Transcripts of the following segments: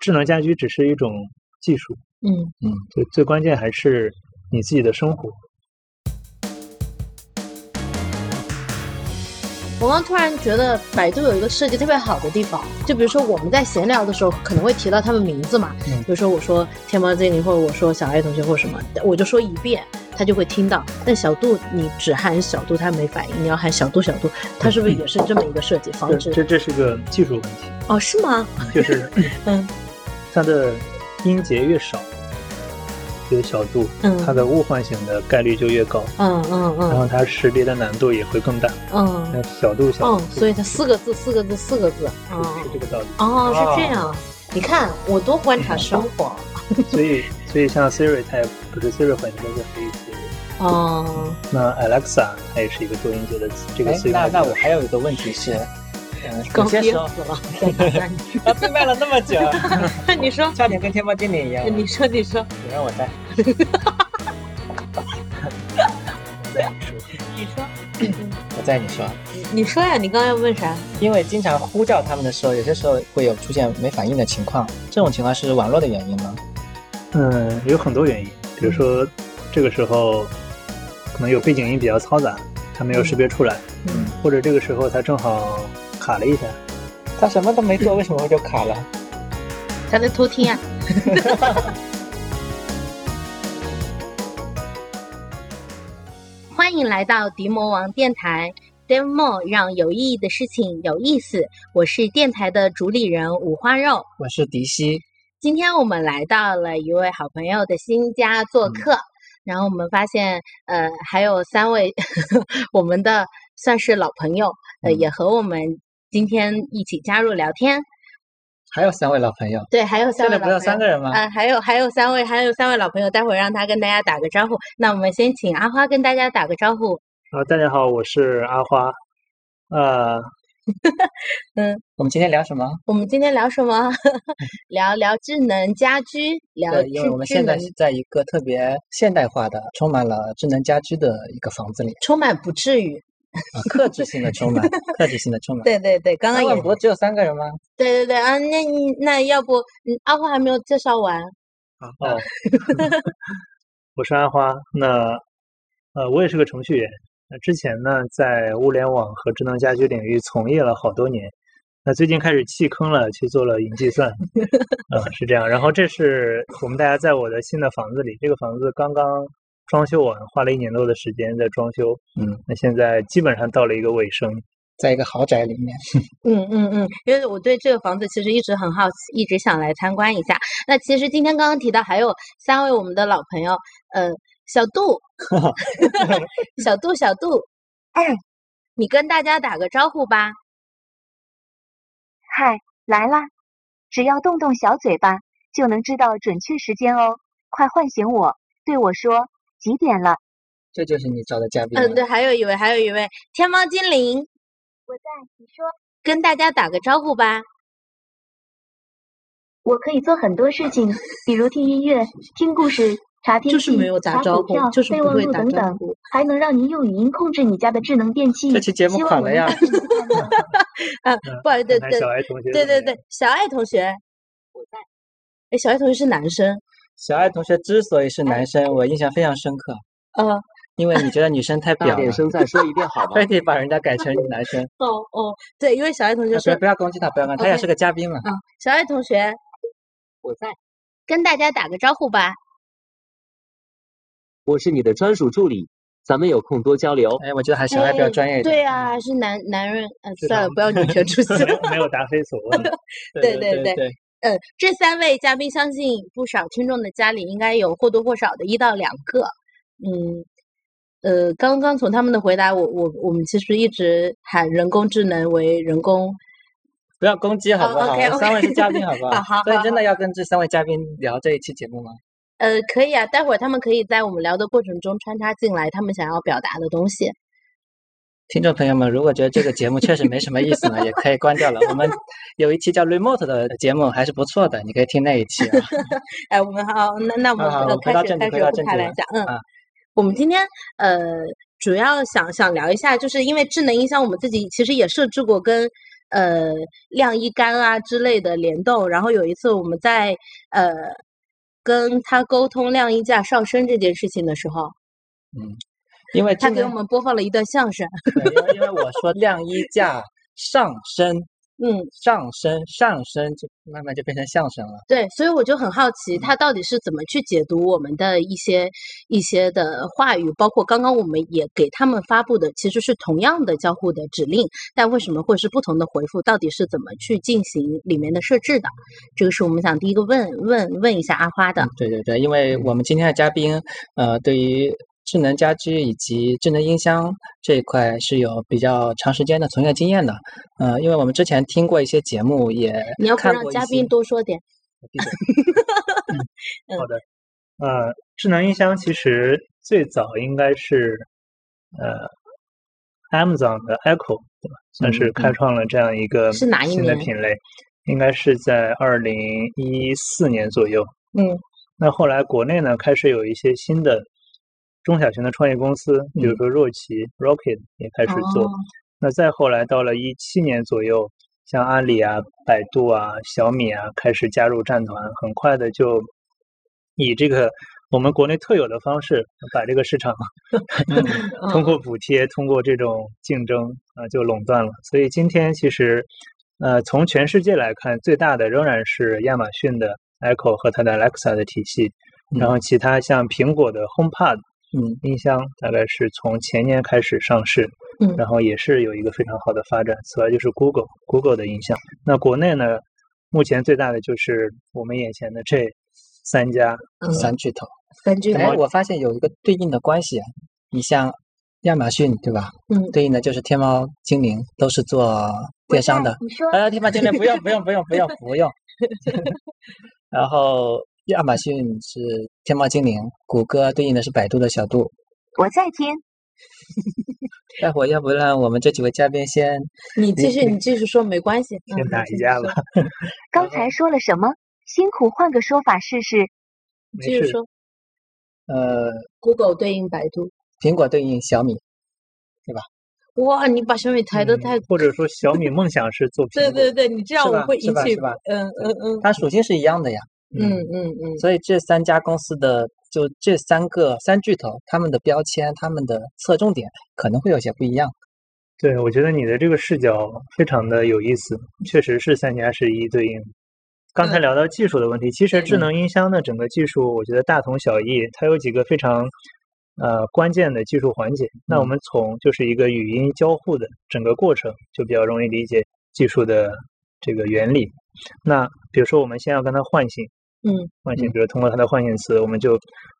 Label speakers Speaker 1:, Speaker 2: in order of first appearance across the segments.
Speaker 1: 智能家居只是一种技术，
Speaker 2: 嗯
Speaker 3: 嗯，
Speaker 1: 最最关键还是你自己的生活。
Speaker 2: 我刚突然觉得百度有一个设计特别好的地方，就比如说我们在闲聊的时候可能会提到他们名字嘛，
Speaker 1: 嗯
Speaker 2: 比如说我说天猫精灵或者我说小爱同学或什么，我就说一遍，他就会听到。但小度你只喊小度，他没反应，你要喊小度小度，他是不是也是这么一个设计防
Speaker 1: 这
Speaker 2: 止？
Speaker 1: 这这是个技术问题，
Speaker 2: 哦，是吗？
Speaker 1: 就是
Speaker 2: 嗯
Speaker 1: 它的音节越少，越小度，
Speaker 2: 嗯。
Speaker 1: 它的误唤醒的概率就越高，
Speaker 2: 嗯嗯嗯。
Speaker 1: 然后它识别的难度也会更大。
Speaker 2: 嗯。
Speaker 1: 那小度小
Speaker 2: 嗯
Speaker 1: 度，
Speaker 2: 所以它四个字四个字四个字，哦。
Speaker 1: 是这个道理。
Speaker 2: 哦是这样。你看我多观察生活。
Speaker 1: 所以所以像 Siri 它也不是 Siri 换成的是黑 Siri，
Speaker 2: 哦，
Speaker 1: 那 Alexa 它也是一个多音节的词，这个
Speaker 3: 哎
Speaker 1: 词，用
Speaker 3: 那那我还有一个问题是，有些时候
Speaker 2: 死了，再打断你。
Speaker 3: 啊，并卖了那么久，
Speaker 2: 你说，
Speaker 3: 差点跟天猫精灵一样。
Speaker 2: 你说，你说，
Speaker 3: 你让我带。
Speaker 2: 你说，
Speaker 3: 我在你说，
Speaker 2: 你说呀，你刚刚要问啥？
Speaker 3: 因为经常呼叫他们的时候，有些时候会有出现没反应的情况，这种情况是网络的原因吗？
Speaker 1: 嗯，有很多原因，比如说这个时候可能有背景音比较嘈杂，它没有识别出来，
Speaker 2: 嗯，
Speaker 1: 或者这个时候它正好卡了一下，
Speaker 3: 他什么都没做，为什么会就卡了？
Speaker 2: 他在偷听啊。欢迎来到迪魔王电台，Demo 让有意义的事情有意思。我是电台的主理人五花肉。
Speaker 3: 我是迪西，
Speaker 2: 今天我们来到了一位好朋友的新家做客，然后我们发现，呃，还有三位 我们的算是老朋友，呃，
Speaker 3: 嗯
Speaker 2: 也和我们今天一起加入聊天。
Speaker 3: 还有三位老朋友，
Speaker 2: 对，还有三
Speaker 3: 这里不是有
Speaker 2: 位老朋友
Speaker 3: 三个人吗？
Speaker 2: 啊、还有还有三位，还有三位老朋友，待会儿让他跟大家打个招呼。那我们先请阿花跟大家打个招呼。
Speaker 1: 啊，大家好，我是阿花，呃，嗯
Speaker 3: 我们今天聊什么？
Speaker 2: 我们今天聊什么？聊聊智能家居，聊
Speaker 3: 对，因为我们现在是在一个特别现代化的、充满了智能家居的一个房子里，
Speaker 2: 充满不至于。
Speaker 3: 啊，克制性的 充满，克制性的充满。
Speaker 2: 对对对，刚刚也
Speaker 3: 那万博只有三个人吗？
Speaker 2: 对对对啊，那你那要不，嗯，阿花还没有介绍完。
Speaker 1: 哦，我是阿花。那呃，我也是个程序员。那之前呢，在物联网和智能家居领域从业了好多年。那最近开始弃坑了，去做了云计算。呃，是这样。然后这是我们大家在我的新的房子里，这个房子刚刚装修完，花了一年多的时间在装修。
Speaker 3: 嗯，
Speaker 1: 那现在基本上到了一个尾声。
Speaker 3: 在一个豪宅里面。
Speaker 2: 嗯嗯嗯，因为我对这个房子其实一直很好奇，一直想来参观一下。那其实今天刚刚提到还有三位我们的老朋友，呃，小杜，小杜，小杜，哎，你跟大家打个招呼吧。
Speaker 4: 嗨，来啦！只要动动小嘴巴，就能知道准确时间哦。快唤醒我，对我说几点了。
Speaker 3: 这就是你找的嘉宾。
Speaker 2: 嗯，对，还有一位，还有一位天猫精灵，
Speaker 4: 我在，你说。
Speaker 2: 跟大家打个招呼吧。
Speaker 4: 我可以做很多事情，比如听音乐、听故事、查天气、
Speaker 2: 就是没有打
Speaker 4: 查
Speaker 2: 招呼
Speaker 4: 股票、
Speaker 2: 就是
Speaker 4: 备忘
Speaker 2: 不会打
Speaker 4: 录等等
Speaker 2: 招呼，
Speaker 4: 还能让您用语音控制你家的智能电器。
Speaker 3: 这期节目
Speaker 4: 希望我能
Speaker 3: 垮了呀
Speaker 2: 啊，不好意思，对对
Speaker 1: 看看小爱同学
Speaker 2: 对对对小爱同学，我在。哎，小爱同学是男生，
Speaker 3: 小爱同学之所以是男生，我印象非常深刻，
Speaker 2: 呃，
Speaker 3: 因为你觉得女生太
Speaker 5: 大
Speaker 3: 表了
Speaker 5: 点，声再说一遍好吗？
Speaker 3: 非得把人家改成男生。
Speaker 2: 哦哦，对，因为小爱同学说
Speaker 3: 啊不要，攻击他，不要攻击他，他也是个嘉宾嘛。
Speaker 2: 啊，小爱同学
Speaker 5: 我在，
Speaker 2: 跟大家打个招呼吧。
Speaker 5: 我是你的专属助理，咱们有空多交流。
Speaker 3: 哎，我觉得还是小爱比较专业一点。
Speaker 2: 对啊，还是男男人，呃，算了，不要女权出现。
Speaker 1: 没有没有答非所问。
Speaker 2: 对
Speaker 3: 对
Speaker 2: 对
Speaker 3: 对，
Speaker 2: 呃，这三位嘉宾，相信不少听众的家里应该有或多或少的一到两个。嗯，呃，刚刚从他们的回答，我我我们其实一直喊人工智能为人工，
Speaker 3: 不要攻击好不
Speaker 2: 哦
Speaker 3: 好三位是嘉宾好不
Speaker 2: 好 好
Speaker 3: 所以真的要跟这三位嘉宾聊这一期节目吗？
Speaker 2: 呃，可以啊，待会儿他们可以在我们聊的过程中穿插进来他们想要表达的东西。
Speaker 3: 听众朋友们，如果觉得这个节目确实没什么意思呢，也可以关掉了。我们 有一期叫 Remote 的节目还是不错的，你可以听那一期啊。
Speaker 2: 哎，我们好，那那我们开始开始
Speaker 3: 正题回到正题了
Speaker 2: 铺开来讲，嗯
Speaker 3: 啊，
Speaker 2: 我们今天呃主要想想聊一下，就是因为智能音箱，我们自己其实也设置过跟呃晾衣杆啊之类的联动。然后有一次我们在呃跟他沟通晾衣架上升这件事情的时候，
Speaker 3: 嗯，因为
Speaker 2: 他给我们播放了一段相声。
Speaker 3: 对因为因为我说晾衣架上升，
Speaker 2: 嗯，
Speaker 3: 上升上升，就慢慢就变成相声了。
Speaker 2: 对，所以我就很好奇，他到底是怎么去解读我们的一些一些的话语，包括刚刚我们也给他们发布的，其实是同样的交互的指令，但为什么会是不同的回复？到底是怎么去进行里面的设置的？这个是我们想第一个问问问一下阿花的。
Speaker 3: 对对对，因为我们今天的嘉宾，呃，对于智能家居以及智能音箱这一块是有比较长时间的从业经验的。呃，因为我们之前听过一些节目，也
Speaker 2: 你要不让嘉宾多说点？
Speaker 1: 好的，呃，智能音箱其实最早应该是呃 Amazon 的 Echo 对吧？算是开创了这样一个
Speaker 2: 是哪一年
Speaker 1: 新的品类，应该是在二零一四年左右。
Speaker 2: 嗯
Speaker 1: 那后来国内呢，开始有一些新的中小型的创业公司，比如说若琪 Rocket 也开始做。那再后来到了一七年左右，像阿里啊、百度啊、小米啊开始加入战团，很快的就以这个我们国内特有的方式，把这个市场
Speaker 2: 嗯
Speaker 1: 通过补贴、通过这种竞争啊、就垄断了。所以今天其实，呃，从全世界来看，最大的仍然是亚马逊的 Echo 和它的 Alexa 的体系，然后其他像苹果的 HomePod
Speaker 3: 嗯
Speaker 1: 音箱大概是从前年开始上市，
Speaker 2: 嗯
Speaker 1: 然后也是有一个非常好的发展。此外就是 Google Google 的音箱。那国内呢，目前最大的就是我们眼前的这三家，
Speaker 2: 嗯
Speaker 3: 三巨头。
Speaker 2: 三句
Speaker 3: 哎，我发现有一个对应的关系啊，你像亚马逊对吧？
Speaker 2: 嗯
Speaker 3: 对应的就是天猫精灵，都是做电商的。
Speaker 4: 你说
Speaker 3: 呃，天猫精灵不用不用不用不用不用。然后亚马逊是天猫精灵，谷歌对应的是百度的小度。
Speaker 4: 我在听，
Speaker 3: 待会儿要不让我们这几位嘉宾先
Speaker 2: 你继续，你继续说，没关系。
Speaker 1: 先打一架吧。
Speaker 4: 刚才说了什么？辛苦换个说法试试。
Speaker 2: 继续说。
Speaker 3: 呃
Speaker 2: ，Google 对应百度。
Speaker 3: 苹果对应小米，对吧
Speaker 2: 哇，你把小米抬得
Speaker 1: 嗯
Speaker 2: 太……
Speaker 1: 或者说小米梦想是做苹果，
Speaker 2: 对对对，你这样我会引起嗯嗯嗯
Speaker 3: 它属性是一样的呀。
Speaker 2: 嗯嗯嗯，
Speaker 3: 所以这三家公司的就这三个三巨头，他们的标签、他们的侧重点可能会有些不一样。
Speaker 1: 对，我觉得你的这个视角非常的有意思，确实是三家是一一对应。刚才
Speaker 2: 嗯
Speaker 1: 聊到技术的问题，其实智
Speaker 3: 嗯
Speaker 1: 能音箱的整个技术，我觉得大同小异，它有几个非常呃关键的技术环节。那我
Speaker 3: 嗯
Speaker 1: 们从就是一个语音交互的整个过程，就比较容易理解技术的这个原理。那比如说，我们先要跟它唤醒，
Speaker 2: 嗯，
Speaker 1: 唤醒，
Speaker 3: 嗯
Speaker 1: 比如通过它的唤醒词，我们就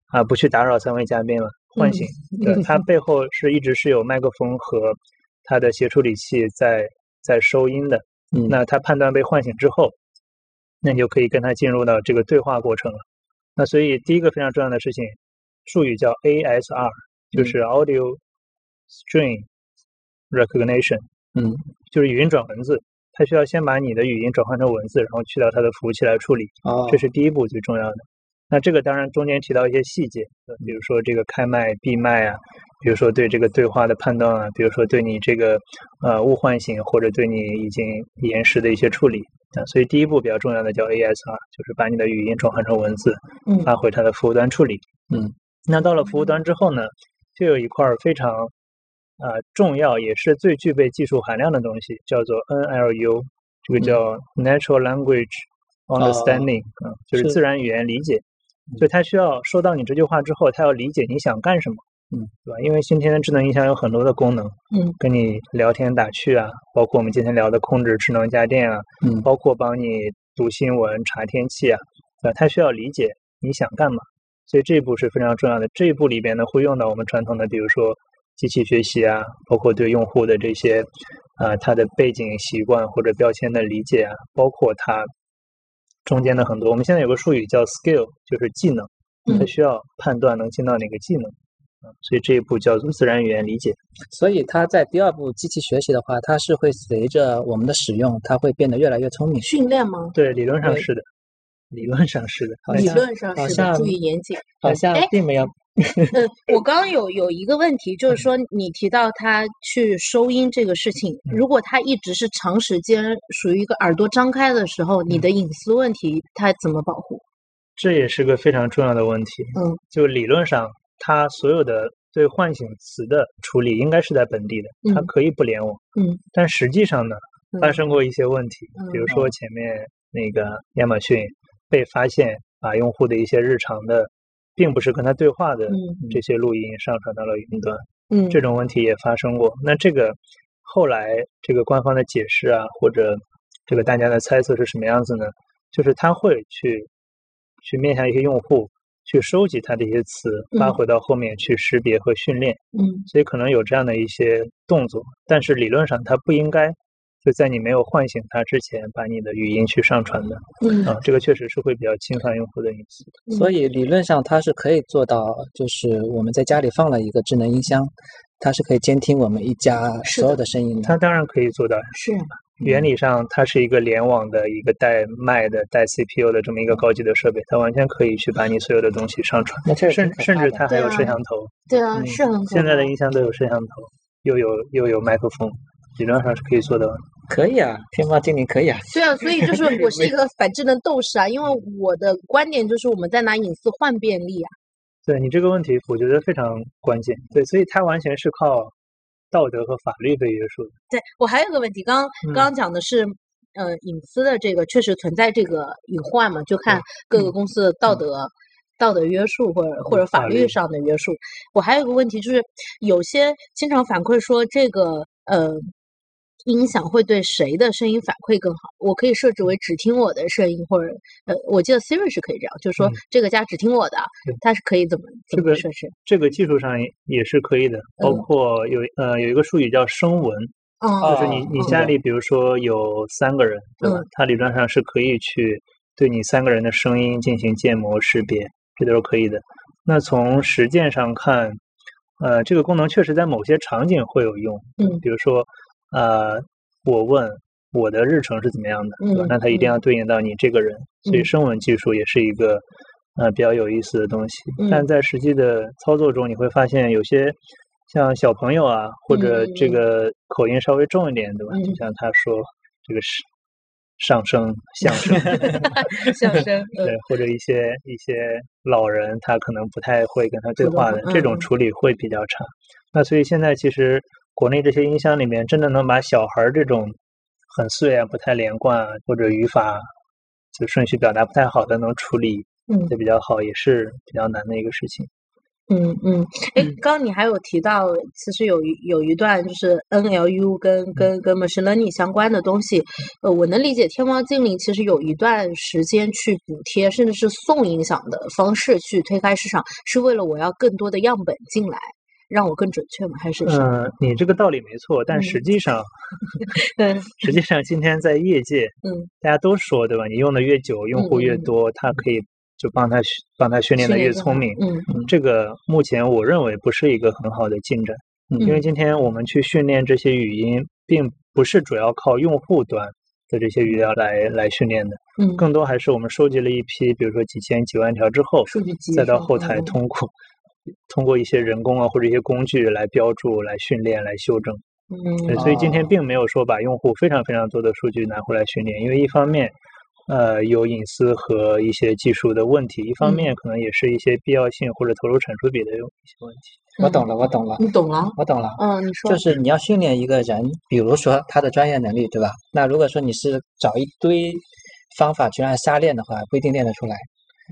Speaker 1: 啊不去打扰三位嘉宾了，唤
Speaker 2: 嗯
Speaker 1: 醒。对，它背后是一直是有麦克风和它的协处理器在在收音的。
Speaker 3: 嗯
Speaker 1: 那它判断被唤醒之后，那你就可以跟它进入到这个对话过程了。那所以第一个非常重要的事情，术语叫 ASR，就
Speaker 3: 嗯
Speaker 1: 是 Audio String Recognition，
Speaker 3: 嗯
Speaker 1: 就是语音转文字。它需要先把你的语音转换成文字，然后去到它的服务器来处理。
Speaker 3: 哦
Speaker 1: 这是第一步最重要的。那这个当然中间提到一些细节，呃比如说这个开麦、闭麦啊，比如说对这个对话的判断啊，比如说对你这个呃误唤醒或者对你已经延时的一些处理啊。所以第一步比较重要的叫 ASR，就是把你的语音转换成文字，
Speaker 2: 嗯
Speaker 1: 发回它的服务端处理。
Speaker 3: 嗯，
Speaker 1: 那到了服务端之后呢，就有一块儿非常呃重要，也是最具备技术含量的东西，叫做 NLU，这个叫 Natural Language Understanding，啊、就是
Speaker 3: 是
Speaker 1: 自然语言理解。所以它需要收到你这句话之后，它要理解你想干什么，
Speaker 3: 嗯，
Speaker 1: 对吧？因为今天的智能音箱有很多的功能，
Speaker 2: 嗯，
Speaker 1: 跟你聊天打趣啊，包括我们今天聊的控制智能家电啊，
Speaker 3: 嗯
Speaker 1: 包括帮你读新闻、查天气啊，对吧？它需要理解你想干嘛，所以这一步是非常重要的。这一步里边呢，会用到我们传统的，比如说机器学习啊，包括对用户的这些啊、它的背景习惯或者标签的理解啊，包括它中间的很多。我们现在有个术语叫 skill，就是技能，它
Speaker 2: 嗯
Speaker 1: 需要判断能进到哪个技能。嗯所以这一步叫做自然语言理解。
Speaker 3: 所以它在第二步机器学习的话，它是会随着我们的使用，它会变得越来越聪明。
Speaker 2: 训练吗？
Speaker 1: 对，理论上是的，理论上是的。
Speaker 3: 好像
Speaker 2: 理论上是的，
Speaker 3: 好像
Speaker 2: 注意严谨。
Speaker 3: 好像
Speaker 2: 哎
Speaker 3: 并没有
Speaker 2: 呃，我刚刚有有一个问题，就是说你提到他去收音这个事情，如果他一直是长时间属于一个耳朵张开的时候，你的隐私问题他怎么保护？
Speaker 1: 这也是个非常重要的问题。
Speaker 2: 嗯，
Speaker 1: 就理论上，他所有的对唤醒词的处理应该是在本地的，它
Speaker 2: 嗯。
Speaker 1: 可以不联网。
Speaker 2: 嗯，
Speaker 1: 但实际上呢，
Speaker 2: 嗯
Speaker 1: 发生过一些问题，比如说前面那个亚马逊被发现把用户的一些日常的，并不是跟他对话的
Speaker 2: 嗯
Speaker 1: 这些录音上传到了云端，
Speaker 2: 嗯，
Speaker 1: 这种问题也发生过。那这个后来这个官方的解释啊，或者这个大家的猜测是什么样子呢？就是他会去去面向一些用户去收集他的一些词，发
Speaker 2: 嗯。
Speaker 1: 回到后面去识别和训练，
Speaker 2: 嗯。
Speaker 1: 所以可能有这样的一些动作，但是理论上他不应该就在你没有唤醒它之前把你的语音去上传的
Speaker 2: 嗯
Speaker 1: 啊，这个确实是会比较侵犯用户的隐私。
Speaker 3: 所以理论上它是可以做到，就是我们在家里放了一个智能音箱，它是可以监听我们一家所有的声音的。
Speaker 1: 它当然可以做到，
Speaker 2: 是
Speaker 1: 原理上它是一个联网的一个带麦的、带 CPU 的这么一个高级的设备，它完全可以去把你所有的东西上传，甚甚至它还有摄像头。
Speaker 2: 对啊，
Speaker 1: 嗯
Speaker 2: 是很可
Speaker 1: 现在的音箱都有摄像头，又有又有麦克风，理论上是可以做到的。
Speaker 3: 可以啊，天猫精灵可以啊。
Speaker 2: 对啊，所以就是我是一个 反智能斗士啊，因为我的观点就是我们在拿隐私换便利啊。
Speaker 1: 对你这个问题，我觉得非常关键。对，所以它完全是靠道德和法律被约束的。
Speaker 2: 对我还有个问题，刚刚
Speaker 1: 嗯
Speaker 2: 刚刚讲的是，呃，隐私的这个确实存在这个隐患嘛，就看各个公司的道德、道德约束或者或者法
Speaker 1: 律
Speaker 2: 上的约束。我还有个问题就是，有些经常反馈说这个呃。音响会对谁的声音反馈更好？我可以设置为只听我的声音，或者呃，我记得 Siri 是可以这样，就是说
Speaker 1: 嗯
Speaker 2: 这个家只听我的
Speaker 1: 对，
Speaker 2: 它是可以怎么设置？
Speaker 1: 这个技术上也也是可以的，包
Speaker 2: 嗯
Speaker 1: 括有呃有一个术语叫声纹，
Speaker 2: 哦
Speaker 1: 就是你你
Speaker 2: 嗯
Speaker 1: 家里比如说有三个人，对吧
Speaker 2: 嗯？
Speaker 1: 它理论上是可以去对你三个人的声音进行建模识别，这都是可以的。那从实践上看，呃，这个功能确实在某些场景会有用，
Speaker 2: 嗯
Speaker 1: 比如说呃，我问我的日程是怎么样的，对吧
Speaker 2: 嗯？
Speaker 1: 那它一定要对应到你这个人，所以
Speaker 2: 嗯
Speaker 1: 声纹技术也是一个呃比较有意思的东西。但
Speaker 2: 嗯
Speaker 1: 在实际的操作中，你会发现有些像小朋友啊，或者这
Speaker 2: 嗯
Speaker 1: 个口音稍微重一点，对吧？就
Speaker 2: 嗯
Speaker 1: 像他说这个是上升相声，
Speaker 2: 相声，嗯
Speaker 1: 对，或者一些一些老人，他可能不太会跟他对话的，这种
Speaker 2: 嗯
Speaker 1: 处理会比较差。那所以现在其实国内这些音箱里面，真的能把小孩儿这种很碎啊、不太连贯啊，或者语法就顺序表达不太好的，能处理
Speaker 2: 嗯。
Speaker 1: 的比较好，也是比较难的一个事情。
Speaker 2: 嗯嗯，哎
Speaker 1: 嗯，
Speaker 2: 刚刚你还有提到，其实有一有一段就是 NLU 跟
Speaker 1: 嗯。
Speaker 2: 跟跟 machine learning 相关的东西，呃，我能理解天猫精灵其实有一段时间去补贴，甚至是送音响的方式去推开市场，是为了我要更多的样本进来，让我更准确吗？还是？
Speaker 1: 嗯，你这个道理没错，但
Speaker 2: 嗯
Speaker 1: 实际上，
Speaker 2: 嗯
Speaker 1: 实际上今天在业界，
Speaker 2: 嗯，
Speaker 1: 大家都说，对吧？你用的越久，用户越多，它可以就帮他训帮他训练的越聪明。
Speaker 2: 嗯
Speaker 1: 这个目前我认为不是一个很好的进展，
Speaker 3: 嗯
Speaker 1: 因为今天我们去训练这些语音，并不是主要靠用户端的这些语料来来训练的，
Speaker 2: 嗯，
Speaker 1: 更多还是我们收集了一批，比如说几千几万条之后，
Speaker 2: 数据集
Speaker 1: 再到后台
Speaker 2: 嗯
Speaker 1: 通过通过一些人工啊或者一些工具来标注、来训练、来修正。
Speaker 2: 嗯
Speaker 1: 所以今天
Speaker 3: 哦
Speaker 1: 并没有说把用户非常非常多的数据拿回来训练，因为一方面，呃，有隐私和一些技术的问题；一方
Speaker 2: 嗯
Speaker 1: 面可能也是一些必要性或者投入产出比的一些问题。
Speaker 3: 我懂了，我懂了，
Speaker 2: 你懂了？
Speaker 3: 我懂了。
Speaker 2: 嗯，你说
Speaker 3: 就是你要训练一个人，比如说他的专业能力，对吧？那如果说你是找一堆方法去让他瞎练的话，不一定练得出来。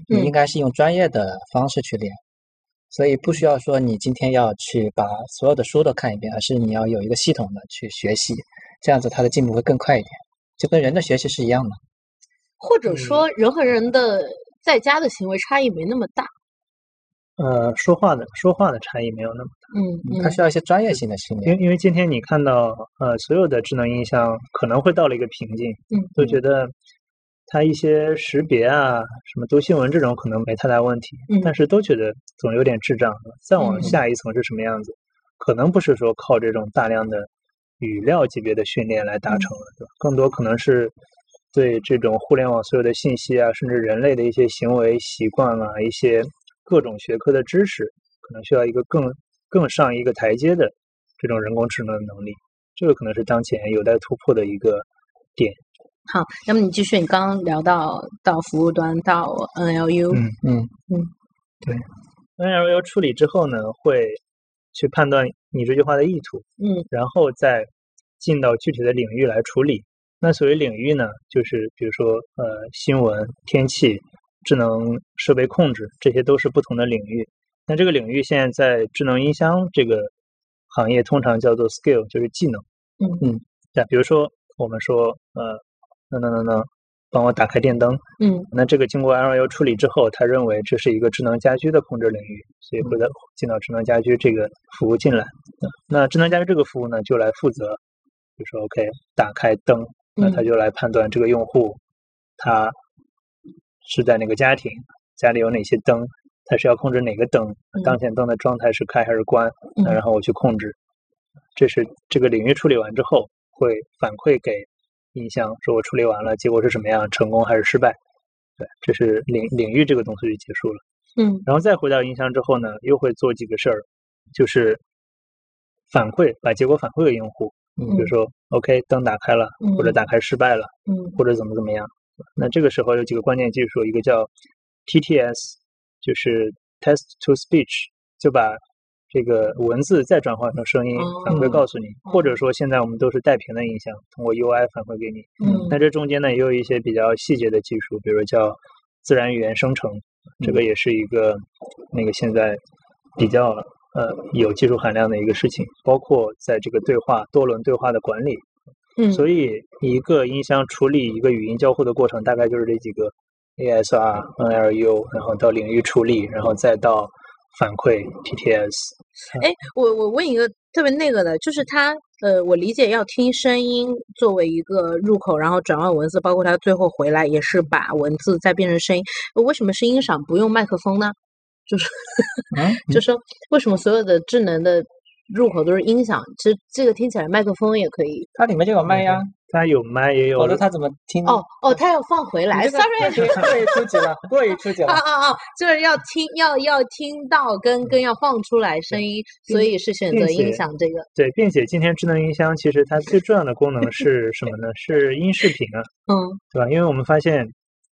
Speaker 3: 你
Speaker 2: 嗯
Speaker 3: 应该是用专业的方式去练，所以不需要说你今天要去把所有的书都看一遍，而是你要有一个系统的去学习，这样子他的进步会更快一点，就跟人的学习是一样的。
Speaker 2: 或者
Speaker 1: 嗯
Speaker 2: 说人和人的在家的行为差异没那么大。
Speaker 1: 呃，说话的说话的差异没有那么大，
Speaker 2: 嗯嗯
Speaker 3: 它需要一些专业性的训练。
Speaker 1: 因为因为今天你看到呃所有的智能音箱可能会到了一个瓶颈，
Speaker 2: 嗯，
Speaker 1: 都觉得它一些识别啊，什么读新闻这种可能没太大问题，
Speaker 2: 嗯
Speaker 1: 但是都觉得总有点智障。再往
Speaker 2: 嗯
Speaker 1: 下一层是什么样子？可能不是说靠这种大量的语料级别的训练来达成了，对吧？更多可能是对这种互联网所有的信息啊，甚至人类的一些行为习惯啊，一些各种学科的知识，可能需要一个更更上一个台阶的这种人工智能的能力，这个可能是当前有待突破的一个点。
Speaker 2: 好，那么你继续，你刚刚聊到到服务端到 NLU，
Speaker 1: 嗯
Speaker 3: 嗯嗯，对
Speaker 1: NLU 处理之后呢，会去判断你这句话的意图，
Speaker 2: 嗯
Speaker 1: 然后再进到具体的领域来处理。那所谓领域呢，就是比如说呃新闻、天气、智能设备控制，这些都是不同的领域。那这个领域现在在智能音箱这个行业通常叫做 skill，就是技能。
Speaker 2: 嗯
Speaker 1: 嗯，对，比如说我们说呃，能能能能帮我打开电灯，
Speaker 2: 嗯
Speaker 1: 那这个经过 LU 处理之后，他认为这是一个智能家居的控制领域，所以会在进到智能家居这个服务进来。嗯那智能家居这个服务呢，就来负责，比如说 OK 打开灯，那他就来判断这个用户他是在哪个家庭，家里有哪些灯，他是要控制哪个灯，
Speaker 2: 嗯
Speaker 1: 当前灯的状态是开还是关，那
Speaker 2: 嗯
Speaker 1: 然后我去控制。这是这个领域处理完之后，会反馈给音箱，说我处理完了，结果是什么样，成功还是失败。对，这是领领域这个东西就结束了。
Speaker 2: 嗯
Speaker 1: 然后再回到音箱之后呢，又会做几个事儿，就是反馈，把结果反馈给用户，
Speaker 3: 嗯
Speaker 1: 比如说 OK 灯打开了，或者
Speaker 2: 嗯
Speaker 1: 打开失败了，
Speaker 2: 嗯
Speaker 1: 或者怎么怎么样。那这个时候有几个关键技术，一个叫 TTS，就是 Test to Speech，就把这个文字再转化成声音反馈
Speaker 2: 哦
Speaker 1: 告诉你，或者说现在我们都是带屏的音箱，通过 UI 反馈给你。
Speaker 2: 嗯
Speaker 1: 那这中间呢，也有一些比较细节的技术，比如叫自然语言生成，这个也是一个那个现在比较呃有技术含量的一个事情，包括在这个对话多轮对话的管理。
Speaker 2: 嗯，
Speaker 1: 所以一个音箱处理一个语音交互的过程，大概就是这几个 ASR、NLU，然后到领域处理，然后再到反馈 TTS。
Speaker 2: 哎，我我问一个特别那个的，就是它呃，我理解要听声音作为一个入口，然后转换文字，包括它最后回来也是把文字再变成声音。呃为什么是音上不用麦克风呢？就是
Speaker 3: 嗯
Speaker 2: 就说为什么所有的智能的入口都是音响？其实这个听起来麦克风也可以。
Speaker 3: 它里面就有麦呀，
Speaker 1: 它有麦也有
Speaker 3: 否则它怎么听？
Speaker 2: 哦哦，它要放回来，sorry。
Speaker 3: 过于初级了，过于初级了
Speaker 2: 啊。啊啊！就是要听，要要听到跟跟要放出来声音，所以是选择音响这个。
Speaker 1: 对，并且今天智能音箱其实它最重要的功能是什么呢？是音视频啊，
Speaker 2: 嗯
Speaker 1: 对吧？因为我们发现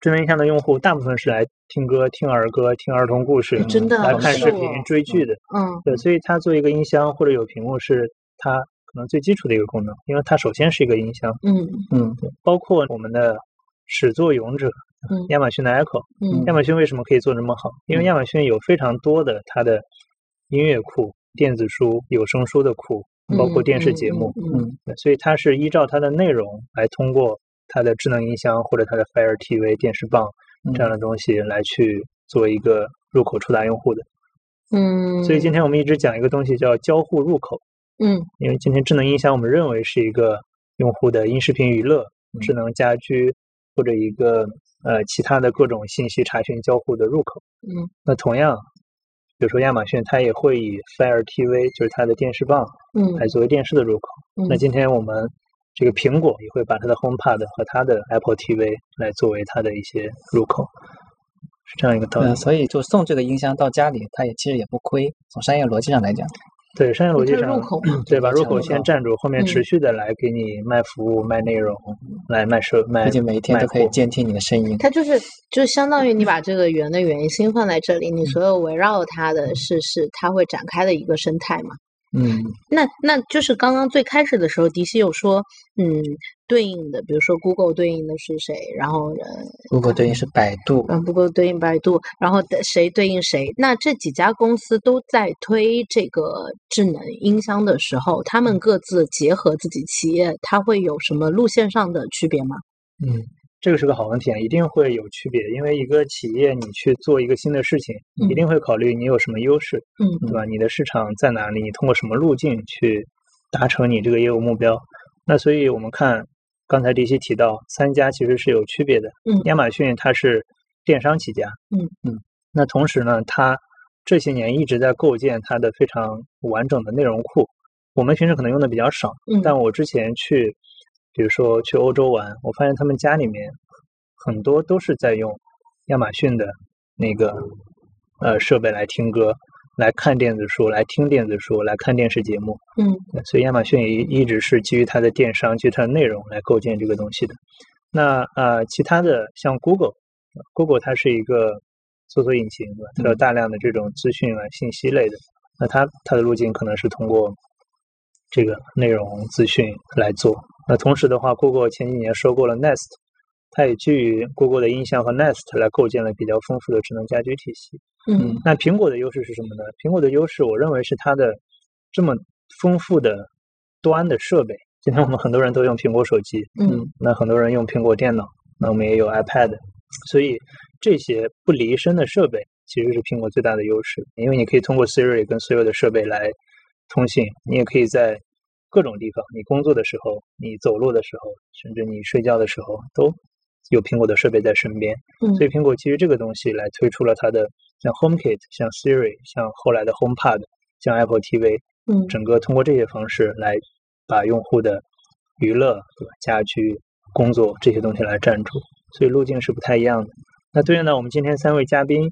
Speaker 1: 智能音箱的用户大部分是来听歌、听儿歌、听儿童故事，
Speaker 2: 真的
Speaker 1: 来看视频
Speaker 2: 哦、
Speaker 1: 追剧的。
Speaker 2: 嗯。
Speaker 1: 对，所以它作为一个音箱或者有屏幕，是它可能最基础的一个功能，因为它首先是一个音箱，
Speaker 2: 嗯。
Speaker 3: 嗯
Speaker 1: 包括我们的始作俑者，
Speaker 2: 嗯。
Speaker 1: 亚马逊的 Echo，
Speaker 2: 嗯。
Speaker 1: 亚马逊为什么可以做这么好？因为亚马逊有非常多的它的音乐库、电子书、有声书的库，包括电视节目，
Speaker 2: 嗯
Speaker 1: 所以它是依照它的内容来通过它的智能音箱或者它的 Fire TV 电视棒这样的东西来去做一个入口触达用户的。
Speaker 2: 嗯，
Speaker 1: 所以今天我们一直讲一个东西叫交互入口，
Speaker 2: 嗯
Speaker 1: 因为今天智能音箱我们认为是一个用户的音视频娱乐、智能家居或者一个呃其他的各种信息查询交互的入口。
Speaker 2: 嗯
Speaker 1: 那同样，比如说亚马逊，它也会以 Fire TV 就是它的电视棒
Speaker 2: 嗯
Speaker 1: 来作为电视的入口。
Speaker 2: 嗯
Speaker 1: 那今天我们这个苹果也会把它的 HomePod 和它的 Apple TV 来作为它的一些入口，是这样一个道理。
Speaker 3: 嗯，所以就送这个音箱到家里，它也其实也不亏。从商业逻辑上来讲，
Speaker 1: 对，商业逻辑
Speaker 2: 是
Speaker 1: 上，
Speaker 2: 入口
Speaker 1: 对，把入口先占住，后面
Speaker 2: 嗯
Speaker 1: 持续的来给你卖服务、卖内容、来卖设、卖，
Speaker 3: 而且每一天都可以监听你的声音。
Speaker 2: 它就是就相当于你把这个圆的圆心放在这里，你所有围绕它的是是它会展开的一个生态嘛。
Speaker 3: 嗯
Speaker 2: 那那就是刚刚最开始的时候，迪西有说，嗯，对应的，比如说 Google 对应的是谁，然后呃
Speaker 3: ，，Google 对应是百度，
Speaker 2: 嗯，Google 对应百度，然后的谁对应谁？那这几家公司都在推这个智能音箱的时候，他们各自结合自己企业，它会有什么路线上的区别吗？
Speaker 1: 嗯，这个是个好问题啊，一定会有区别，因为一个企业你去做一个新的事情，
Speaker 2: 嗯
Speaker 1: 一定会考虑你有什么优势，
Speaker 2: 嗯
Speaker 1: 对吧？你的市场在哪里？你通过什么路径去达成你这个业务目标？那所以我们看刚才迪西提到三家其实是有区别的。
Speaker 2: 嗯
Speaker 1: 亚马逊它是电商起家，
Speaker 2: 嗯
Speaker 1: 嗯，那同时呢，它这些年一直在构建它的非常完整的内容库。我们平时可能用的比较少，
Speaker 2: 嗯
Speaker 1: 但我之前去，比如说去欧洲玩，我发现他们家里面很多都是在用亚马逊的那个呃设备来听歌，来看电子书、来听电子书、来看电视节目。
Speaker 2: 嗯
Speaker 1: 所以亚马逊也一直是基于它的电商、基于它的内容来构建这个东西的。那呃，其他的像 Google，Google 它是一个搜索引擎？它有大量的这种资讯啊、信息类的。那它它的路径可能是通过这个内容资讯来做。那同时的话，Google 前几年收购了 Nest，它也基于 Google 的音箱和 Nest 来构建了比较丰富的智能家居体系。
Speaker 2: 嗯
Speaker 1: 那苹果的优势是什么呢？苹果的优势，我认为是它的这么丰富的端的设备。今天我们很多人都用苹果手机，
Speaker 2: 嗯
Speaker 1: 那很多人用苹果电脑，那我们也有 iPad，所以这些不离身的设备其实是苹果最大的优势，因为你可以通过 Siri 跟所有的设备来通信，你也可以在各种地方，你工作的时候，你走路的时候，甚至你睡觉的时候，都有苹果的设备在身边。
Speaker 2: 嗯
Speaker 1: 所以苹果基于这个东西来推出了它的像 HomeKit、像 Siri、像后来的 HomePod、像 Apple TV，
Speaker 2: 嗯
Speaker 1: 整个通过这些方式来把用户的娱乐、家居、工作这些东西来占住，所以路径是不太一样的。那对应呢，我们今天三位嘉宾，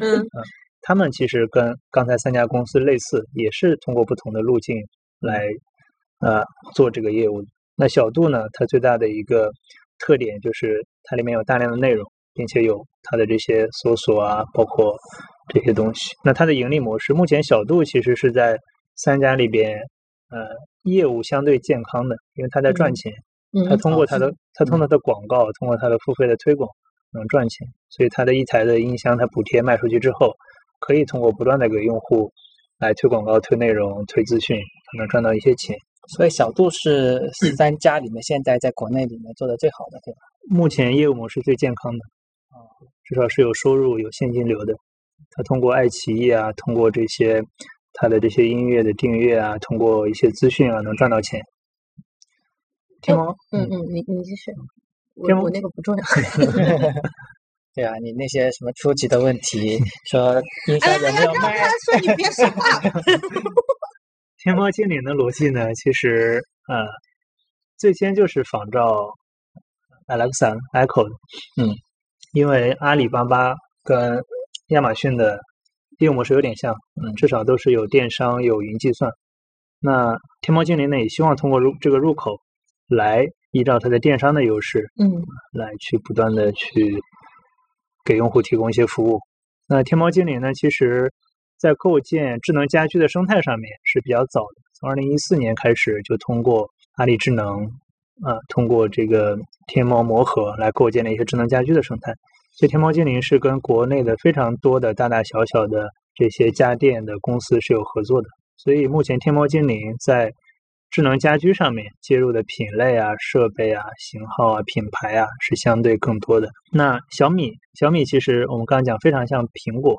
Speaker 2: 嗯
Speaker 1: 他们其实跟刚才三家公司类似，也是通过不同的路径来呃做这个业务。那小度呢，它最大的一个特点就是它里面有大量的内容，并且有它的这些搜索啊，包括这些东西。那它的盈利模式，目前小度其实是在三家里边呃业务相对健康的，因为它在赚钱。它
Speaker 2: 嗯
Speaker 1: 通过它的它通过它的广告，通过它的付费的推广能赚钱，所以它的一台的音箱，它补贴卖出去之后，可以通过不断的给用户来推广告、推内容、推资讯，才能赚到一些钱。
Speaker 3: 所以小度是三家里面现在在国内里面做的最好的，对吧？
Speaker 1: 目前业务模式最健康的，啊，至少是有收入、有现金流的。它通过爱奇艺啊，通过这些它的这些音乐的订阅啊，通过一些资讯啊，能赚到钱。天猫，
Speaker 2: 嗯嗯，你你继续，我
Speaker 1: 天猫
Speaker 2: 我那个不重要。
Speaker 3: 对啊，你那些什么初级的问题，说音
Speaker 2: 哎呀，
Speaker 3: 箱有没有
Speaker 2: 让他？说，你别说话。
Speaker 1: 天猫精灵的逻辑呢，其实呃，最先就是仿照 Alexa、Echo 的，
Speaker 3: 嗯，
Speaker 1: 因为阿里巴巴跟亚马逊的业务模式有点像，嗯，至少都是有电商、有云计算。那天猫精灵呢，也希望通过入这个入口来依照它的电商的优势，
Speaker 2: 嗯
Speaker 1: 来去不断的去给用户提供一些服务。那天猫精灵呢，其实在构建智能家居的生态上面是比较早的，从二零一四年开始就通过阿里智能，啊、通过这个天猫魔盒来构建了一些智能家居的生态。所以天猫精灵是跟国内的非常多的大大小小的这些家电的公司是有合作的。所以目前天猫精灵在智能家居上面接入的品类啊、设备啊、型号啊、品牌啊是相对更多的。那小米，小米其实我们刚刚讲非常像苹果，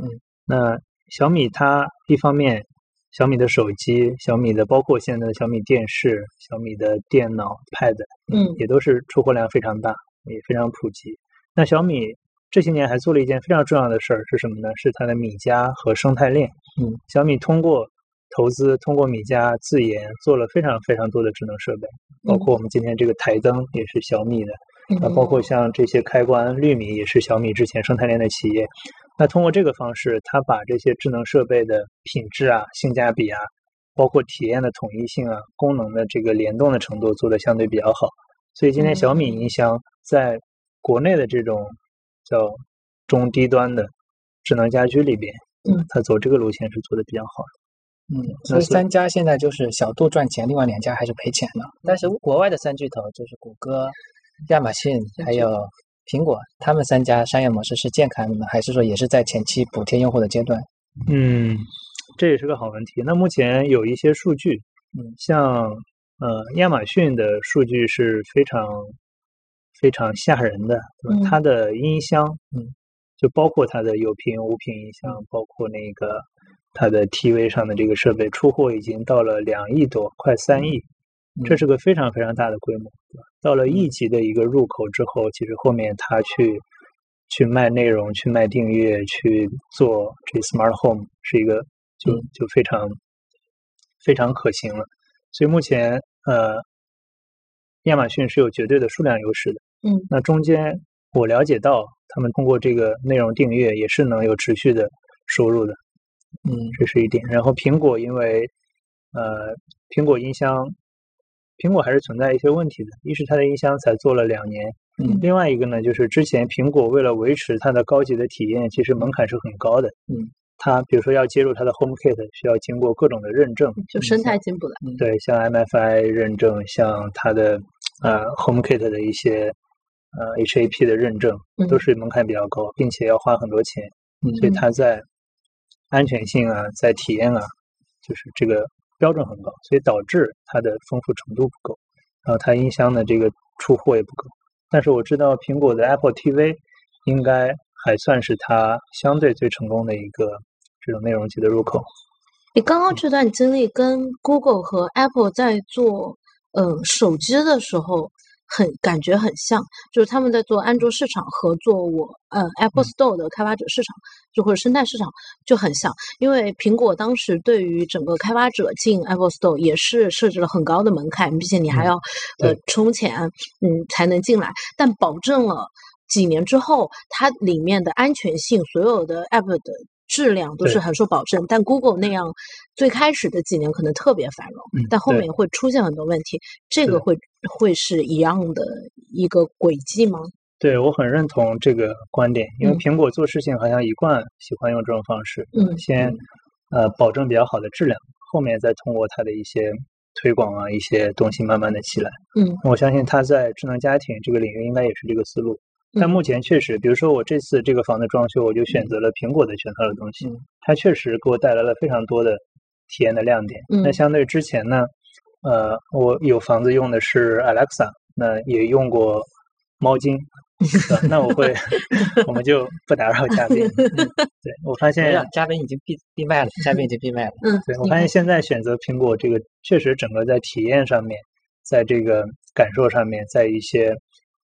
Speaker 3: 嗯，
Speaker 1: 那小米它一方面，小米的手机、小米的包括现在的小米电视、小米的电脑、Pad，
Speaker 2: 嗯
Speaker 1: 也都是出货量非常大，也非常普及。那小米这些年还做了一件非常重要的事儿是什么呢？是它的米家和生态链。
Speaker 3: 嗯，
Speaker 1: 小米通过投资，通过米家自研做了非常非常多的智能设备，包括我们今天这个台灯也是小米的，那
Speaker 2: 嗯
Speaker 1: 包括像这些开关，绿米也是小米之前生态链的企业。那通过这个方式，它把这些智能设备的品质啊、性价比啊，包括体验的统一性啊、功能的这个联动的程度做得相对比较好。所以今天小米音箱在国内的这种叫中低端的智能家居里边，
Speaker 2: 嗯，
Speaker 1: 它走这个路线是做的比较好的。
Speaker 3: 嗯，所以三家现在就是小度赚钱，另外两家还是赔钱的。但是国外的三巨头就是谷歌、亚马逊还有苹果，他们三家商业模式是健康的，还是说也是在前期补贴用户的阶段？
Speaker 1: 嗯，这也是个好问题。那目前有一些数据，
Speaker 3: 嗯，
Speaker 1: 像呃亚马逊的数据是非常非常吓人的，对吧？
Speaker 2: 嗯
Speaker 1: 它的音箱，嗯，就包括它的有屏、无屏音箱，包括那个它的 TV 上的这个设备，出货已经到了两亿多，快三亿，这是个非常非常大的规模。到了亿级的一个入口之后，其实后面它去去卖内容、去卖订阅、去做这 smart home 是一个就
Speaker 3: 嗯
Speaker 1: 就非常非常可行了。所以目前呃，亚马逊是有绝对的数量优势的。
Speaker 2: 嗯，
Speaker 1: 那中间我了解到，他们通过这个内容订阅也是能有持续的收入的，
Speaker 3: 嗯
Speaker 1: 这是一点。然后苹果因为呃苹果音箱，苹果还是存在一些问题的，一是它的音箱才做了两年，
Speaker 3: 嗯。
Speaker 1: 另外一个呢就是之前苹果为了维持它的高级的体验，其实门槛是很高的，
Speaker 3: 嗯，
Speaker 1: 它比如说要接入它的 HomeKit 需要经过各种的认证，
Speaker 2: 就生态进步了。
Speaker 1: 对，像 MFI 认证，像它的呃 HomeKit 的一些呃 HAP 的认证，都
Speaker 2: 嗯
Speaker 1: 是门槛比较高，并且要花很多钱，
Speaker 3: 嗯。
Speaker 1: 所以它在安全性啊，在体验啊，就是这个标准很高，所以导致它的丰富程度不够，然后它音箱的这个出货也不够。但是我知道苹果的 Apple TV 应该还算是它相对最成功的一个这种内容级的入口。
Speaker 2: 你刚刚这段经历跟 Google 和 Apple 在做呃手机的时候很感觉很像，就是他们在做安卓市场和做我呃 Apple Store 的开发者市场，就或者生态市场就很像。因为苹果当时对于整个开发者进 Apple Store 也是设置了很高的门槛，并且你还
Speaker 1: 嗯
Speaker 2: 要呃充钱嗯才能进来，但保证了几年之后它里面的安全性，所有的 App 的质量都是
Speaker 1: 对
Speaker 2: 很受保证。但 Google 那样最开始的几年可能特别繁荣，
Speaker 1: 嗯
Speaker 2: 但后面会出现很多问题，这个会会是一样的一个轨迹吗？
Speaker 1: 对，我很认同这个观点，因为
Speaker 2: 嗯
Speaker 1: 苹果做事情好像一贯喜欢用这种方式，
Speaker 2: 嗯
Speaker 1: 先呃保证比较好的质量，后面再通过它的一些推广啊一些东西慢慢的起来。
Speaker 2: 嗯
Speaker 1: 我相信它在智能家庭这个领域应该也是这个思路。但
Speaker 2: 嗯
Speaker 1: 目前确实，比如说我这次这个房子装修，我就选择了苹果的全套的东西，
Speaker 3: 嗯
Speaker 1: 它确实给我带来了非常多的体验的亮点。那
Speaker 2: 嗯
Speaker 1: 相对之前呢，呃，我有房子用的是 Alexa，那也用过猫精，呃那我会，我们就不打扰嘉宾。嗯 对我发现，
Speaker 3: 嘉宾已经闭闭麦了，嘉宾已经闭麦了。
Speaker 2: 嗯，
Speaker 1: 对我发现现在选择苹果这个，确实整个在体验上面，在这个感受上面，在一些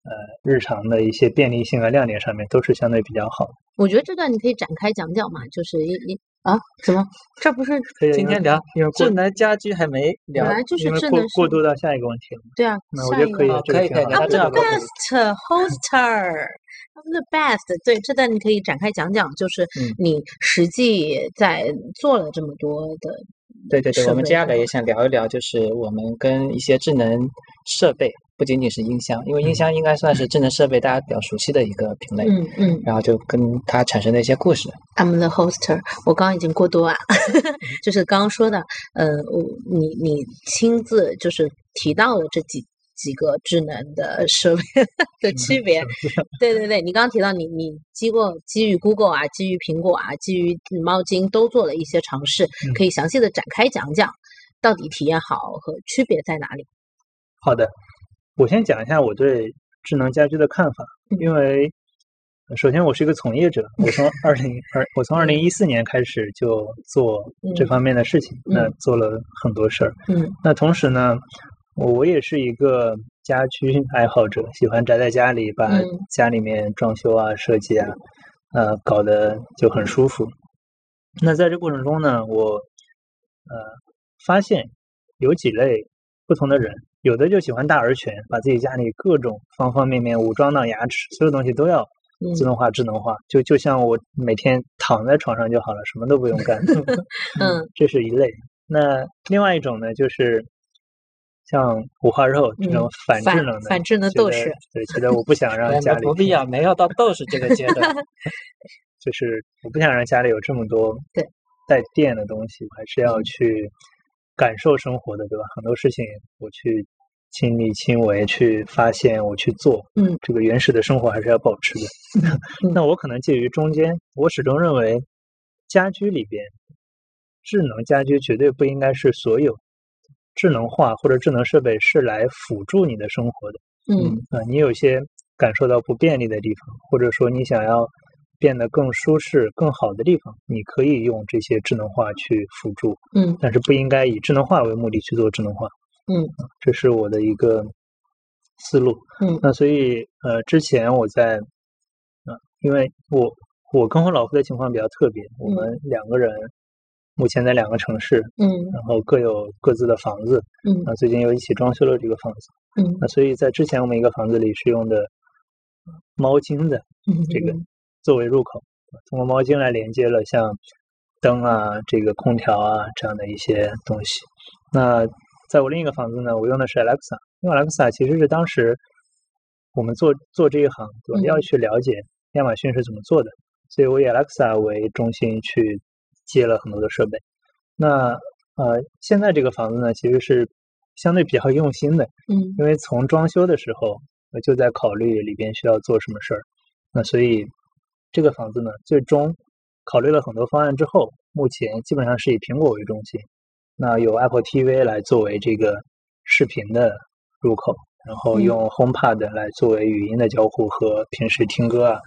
Speaker 1: 呃日常的一些便利性和亮点上面，都是相对比较好的。
Speaker 2: 我觉得这段你可以展开讲讲嘛，就是一一啊，怎么这不是
Speaker 1: 可以
Speaker 3: 今天聊
Speaker 1: 因为
Speaker 3: 智能家居还没聊
Speaker 2: 本，来就是
Speaker 1: 过
Speaker 2: 智能
Speaker 1: 过渡到下一个问题了。
Speaker 2: 对啊，
Speaker 1: 那我觉得可以
Speaker 3: 可以可以
Speaker 2: I'm best hoster. I'm the best. 对，这段你可以展开讲讲，就是
Speaker 3: 嗯
Speaker 2: 你实际在做了这么多的，
Speaker 3: 对对对，我们接下来也想聊一聊，就是我们跟一些智能设备，不仅仅是音箱，因为音
Speaker 1: 嗯
Speaker 3: 箱应该算是智能设备大家比较熟悉的一个品类，
Speaker 2: 嗯嗯
Speaker 3: 然后就跟它产生的一些故事。
Speaker 2: ，I'm the hoster。我刚刚已经过多啊，就是刚刚说的，呃，我你你亲自就是提到了这几。几个智能的设备 的区别，对对对，你刚刚提到你你基过基于 Google 啊，基于苹果啊，基于猫精都做了一些尝试，
Speaker 1: 嗯
Speaker 2: 可以详细的展开讲讲，到底体验好和区别在哪里？
Speaker 1: 好的，我先讲一下我对智能家居的看法，
Speaker 2: 嗯
Speaker 1: 因为呃首先我是一个从业者，我从二零二我从二零一四年开始就做这
Speaker 2: 嗯
Speaker 1: 方面的事情，那
Speaker 2: 嗯
Speaker 1: 做了很多事儿。
Speaker 2: 嗯
Speaker 1: 那同时呢，我我也是一个家居爱好者，喜欢宅在家里，把
Speaker 2: 嗯
Speaker 1: 家里面装修啊、设计啊，呃，搞得就很舒服。那在这过程中呢，我呃发现有几类不同的人，有的就喜欢大而全，把自己家里各种方方面面武装到牙齿，所有东西都要
Speaker 2: 嗯
Speaker 1: 自动化、智能化，就就像我每天躺在床上就好了，什么都不用干。
Speaker 2: 嗯
Speaker 1: 这是一类。那另外一种呢，就是像五花肉这种
Speaker 2: 嗯反
Speaker 1: 反智能的，
Speaker 2: 反智能斗士，
Speaker 1: 对，觉得我不想 让家里
Speaker 3: 不必要，没有到斗士这个阶段。
Speaker 1: 就是我不想让家里有这么多
Speaker 2: 对
Speaker 1: 带电的东西，我还是要
Speaker 3: 嗯
Speaker 1: 去感受生活的，对吧？很多事情我去亲力亲为去发现，我去做，
Speaker 2: 嗯，
Speaker 1: 这个原始的生活还是要保持的。
Speaker 2: 嗯
Speaker 1: 那我可能介于中间，我始终认为家居里边，智能家居绝对不应该是所有智能化或者智能设备是来辅助你的生活的。
Speaker 2: 嗯
Speaker 1: 啊、你有些感受到不便利的地方，或者说你想要变得更舒适、更好的地方，你可以用这些智能化去辅助，
Speaker 2: 嗯
Speaker 1: 但是不应该以智能化为目的去做智能化。
Speaker 2: 嗯。
Speaker 1: 啊这是我的一个思路。
Speaker 2: 嗯。
Speaker 1: 那所以呃，之前我在啊、因为我我跟我老婆的情况比较特别，我们两个人目前在两个城市，
Speaker 2: 嗯。
Speaker 1: 然后各有各自的房子，
Speaker 2: 嗯。
Speaker 1: 那最近又一起装修了这个房子。
Speaker 2: 嗯。
Speaker 1: 那所以在之前我们一个房子里是用的猫精的
Speaker 2: 嗯，
Speaker 1: 这个作为入口，通过猫巾来连接了像灯啊、这个空调啊这样的一些东西。那在我另一个房子呢，我用的是 Alexa，因为 Alexa 其实是当时我们做做这一行，对吧？
Speaker 2: 嗯
Speaker 1: 要去了解亚马逊是怎么做的，所以我以 Alexa 为中心去接了很多的设备。那呃，现在这个房子呢，其实是相对比较用心的，
Speaker 2: 嗯
Speaker 1: 因为从装修的时候我就在考虑里边需要做什么事儿，那所以这个房子呢，最终考虑了很多方案之后，目前基本上是以苹果为中心，那有 Apple TV 来作为这个视频的入口，然后
Speaker 2: 嗯
Speaker 1: 用 HomePod 来作为语音的交互和平时听歌啊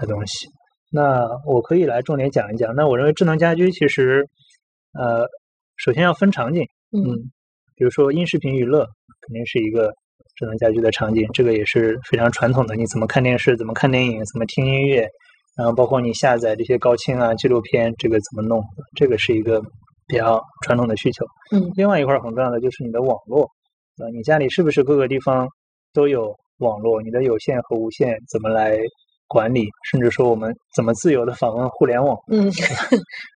Speaker 1: 的东西。那我可以来重点讲一讲。那我认为智能家居其实，呃，首先要分场景，
Speaker 2: 嗯
Speaker 1: 比如说音视频娱乐肯定是一个智能家居的场景，这个也是非常传统的。你怎么看电视，怎么看电影，怎么听音乐，然后包括你下载这些高清啊纪录片，这个怎么弄，这个是一个比较传统的需求。
Speaker 2: 嗯
Speaker 1: 另外一块儿很重要的就是你的网络，呃，你家里是不是各个地方都有网络？你的有线和无线怎么来管理？甚至说我们怎么自由的访问互联网？
Speaker 2: 嗯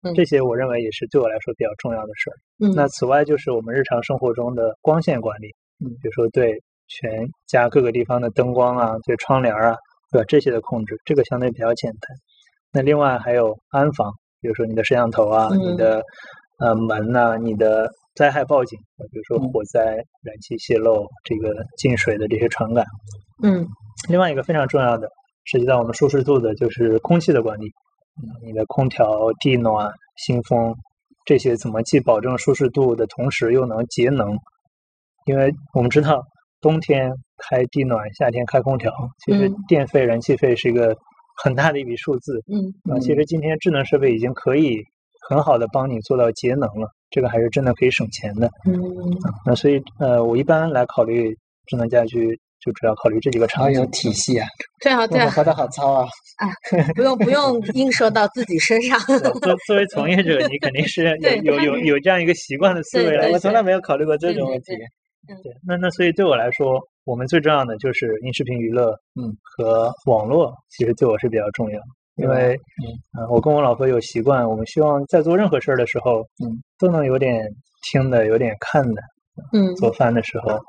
Speaker 2: 嗯
Speaker 1: 这些我认为也是对我来说比较重要的事儿。
Speaker 2: 嗯
Speaker 1: 那此外就是我们日常生活中的光线管理，
Speaker 3: 嗯
Speaker 1: 比如说对全家各个地方的灯光啊、对窗帘儿啊，对吧？这些的控制，这个相对比较简单。那另外还有安防，比如说你的摄像头啊、
Speaker 2: 嗯
Speaker 1: 你的呃门呐、你的灾害报警，呃比如说
Speaker 3: 嗯
Speaker 1: 火灾、燃气泄漏、这个进水的这些传感。
Speaker 2: 嗯
Speaker 1: 另外一个非常重要的，涉及到我们舒适度的，就是空气的管理。嗯，你的空调、地暖、新风这些怎么既保证舒适度的同时又能节能？因为我们知道冬天开地暖，夏天开空调，其实
Speaker 2: 嗯
Speaker 1: 电费、燃气费是一个很大的一笔数字。
Speaker 2: 嗯
Speaker 1: 啊，其实今天智能设备已经可以很好的帮你做到节能了，这个还是真的可以省钱的。
Speaker 2: 嗯
Speaker 1: 那所以呃，我一般来考虑智能家居，就主要考虑这几个场景。
Speaker 3: 体系啊，
Speaker 2: 对啊对啊，
Speaker 3: 活得好糙啊。
Speaker 2: 啊不用不用 映射到自己身上。
Speaker 1: 对作作为从业者，你肯定是 有有有有这样一个习惯的思维了
Speaker 3: 我从来没有考虑过这种问题。
Speaker 1: 对，那那所以对我来说，我们最重要的就是音视频娱乐，
Speaker 3: 嗯，
Speaker 1: 和网络，其实对我是比较重要。因为，
Speaker 3: 嗯
Speaker 1: 呃，我跟我老婆有习惯，我们希望在做任何事儿的时候，
Speaker 3: 嗯，
Speaker 1: 都能有点听的，有点看的。
Speaker 2: 嗯
Speaker 1: 做饭的时候，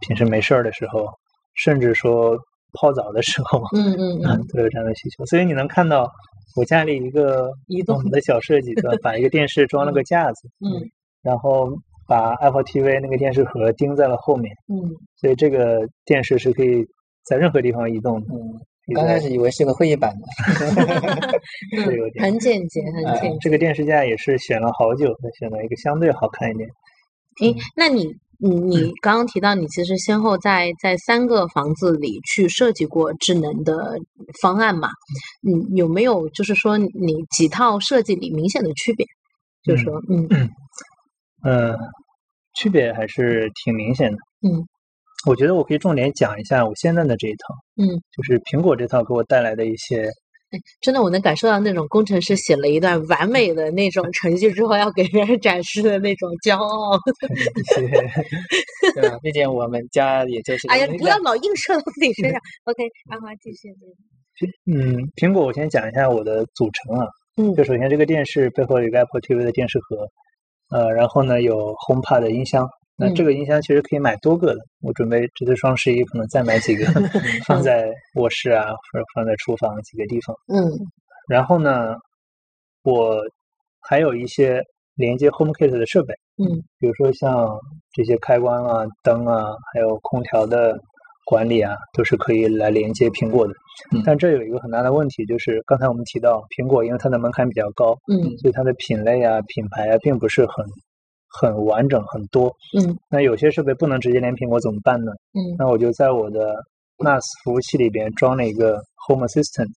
Speaker 1: 平时没事儿的时候，甚至说泡澡的时候，
Speaker 2: 嗯嗯
Speaker 1: 啊
Speaker 2: 嗯，
Speaker 1: 都有这样的需求。所以你能看到我家里一个
Speaker 2: 移动
Speaker 1: 的小设计，对吧？把一个电视装了个架子，
Speaker 2: 嗯
Speaker 1: 然后把 Apple TV 那个电视盒钉在了后面，
Speaker 2: 嗯
Speaker 1: 所以这个电视是可以在任何地方移动的。
Speaker 3: 嗯，刚开始以为是个会议版的。
Speaker 1: 是有
Speaker 2: 嗯，
Speaker 1: 点
Speaker 2: 很简洁，很
Speaker 3: 哎
Speaker 2: 简洁。
Speaker 1: 这个电视架也是选了好久才选了一个相对好看一点。
Speaker 2: 诶，那你你你刚刚提到你其实先后在在三个房子里去设计过智能的方案嘛？嗯，有没有就是说你几套设计里明显的区别？就是说，嗯
Speaker 1: 嗯，区别还是挺明显的。
Speaker 2: 嗯，
Speaker 1: 我觉得我可以重点讲一下我现在的这一套，
Speaker 2: 嗯，
Speaker 1: 就是苹果这套给我带来的一些
Speaker 2: 真的我能感受到那种工程师写了一段完美的那种 程序之后要给别人展示的那种骄傲。
Speaker 3: 对吧？毕竟我们家也就是
Speaker 2: 哎呀，不要老映射到自己身上。OK，阿华继续。继 续
Speaker 1: 嗯，苹果我先讲一下我的组成啊。
Speaker 2: 嗯
Speaker 1: 就首先这个电视背后有一个 Apple TV 的电视盒，呃，然后呢有 HomePod 的音箱。那
Speaker 2: 嗯
Speaker 1: 这个音箱其实可以买多个的，我准备这次双十一可能再买几个，放在卧室啊，或者放在厨房几个地方。
Speaker 2: 嗯
Speaker 1: 然后呢，我还有一些连接 HomeKit 的设备，
Speaker 2: 嗯
Speaker 1: 比如说像这些开关啊、灯啊，还有空调的管理啊，都是可以来连接苹果的。
Speaker 3: 嗯
Speaker 1: 但这有一个很大的问题，就是刚才我们提到，苹果因为它的门槛比较高，
Speaker 2: 嗯
Speaker 1: 所以它的品类啊、品牌啊，并不是很很完整、很多。
Speaker 2: 嗯
Speaker 1: 那有些设备不能直接连苹果怎么办呢？
Speaker 2: 嗯
Speaker 1: 那我就在我的 NAS 服务器里边装了一个 Home Assistant，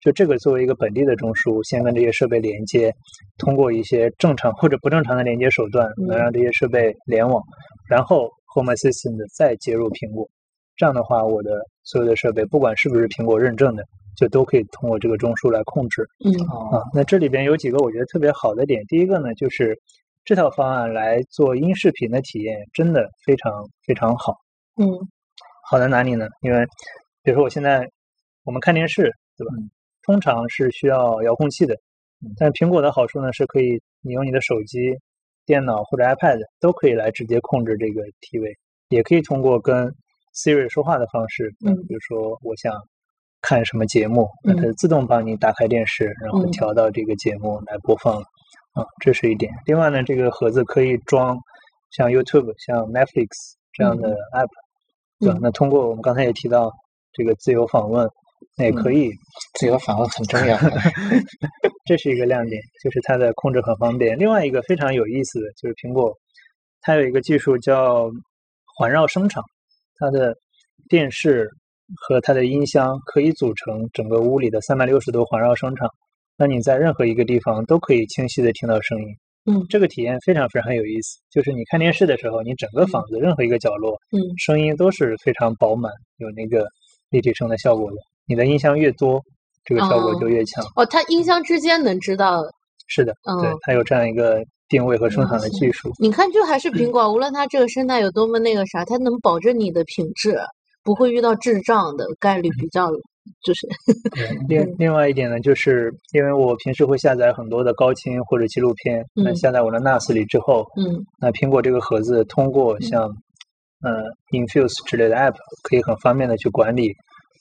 Speaker 1: 就这个作为一个本地的中枢，先跟这些设备连接，通过一些正常或者不正常的连接手段，能
Speaker 2: 嗯
Speaker 1: 让这些设备联网，然后 Home Assistant 再接入苹果。这样的话，我的所有的设备，不管是不是苹果认证的，就都可以通过这个中枢来控制。
Speaker 2: 嗯
Speaker 1: 啊
Speaker 3: 哦，，
Speaker 1: 那这里边有几个我觉得特别好的点。第一个呢，就是这套方案来做音视频的体验真的非常非常好。
Speaker 2: 嗯
Speaker 1: 好在哪里呢？因为比如说我现在我们看电视，对吧？通常是需要遥控器的。但苹果的好处呢，是可以你用你的手机、电脑或者 iPad 都可以来直接控制这个 TV，也可以通过跟 Siri 说话的方式，
Speaker 2: 嗯
Speaker 1: 比如说我想看什么节目，那它
Speaker 2: 嗯
Speaker 1: 自动帮你打开电视，然后
Speaker 2: 嗯
Speaker 1: 调到这个节目来播放。啊，这是一点。另外呢，这个盒子可以装像 YouTube、像 Netflix 这样的 app，、对吧
Speaker 2: 嗯？
Speaker 1: 那通过我们刚才也提到这个自由访问，那也可以
Speaker 3: 自由访问很重要。
Speaker 1: 这是一个亮点，就是它的控制很方便。另外一个非常有意思的就是苹果，它有一个技术叫环绕声场，它的电视和它的音箱可以组成整个屋里的三百六十度环绕声场，那你在任何一个地方都可以清晰的听到声音。
Speaker 2: 嗯
Speaker 1: 这个体验非常非常有意思，就是你看电视的时候，你整个房子任何一个角落，
Speaker 2: 嗯
Speaker 1: 声音都是非常饱满，有那个立体声的效果的。你的音箱越多，这个效果
Speaker 2: 哦
Speaker 1: 就越强。
Speaker 2: 哦，它音箱之间能知道，
Speaker 1: 是的，对
Speaker 2: 嗯，
Speaker 1: 它有这样一个定位和生产的技术。
Speaker 2: 你看，就还是苹果，无论它这个生态有多么那个啥，它能保证你的品质不会遇到智障的概率比较，就是。
Speaker 1: 另另外一点呢，就是因为我平时会下载很多的高清或者纪录片，那
Speaker 2: 嗯。
Speaker 1: 下载我的 NAS 里之后，
Speaker 2: 嗯。
Speaker 1: 那苹果这个盒子通过像呃 Infuse 之类的 App，可以很方便的去管理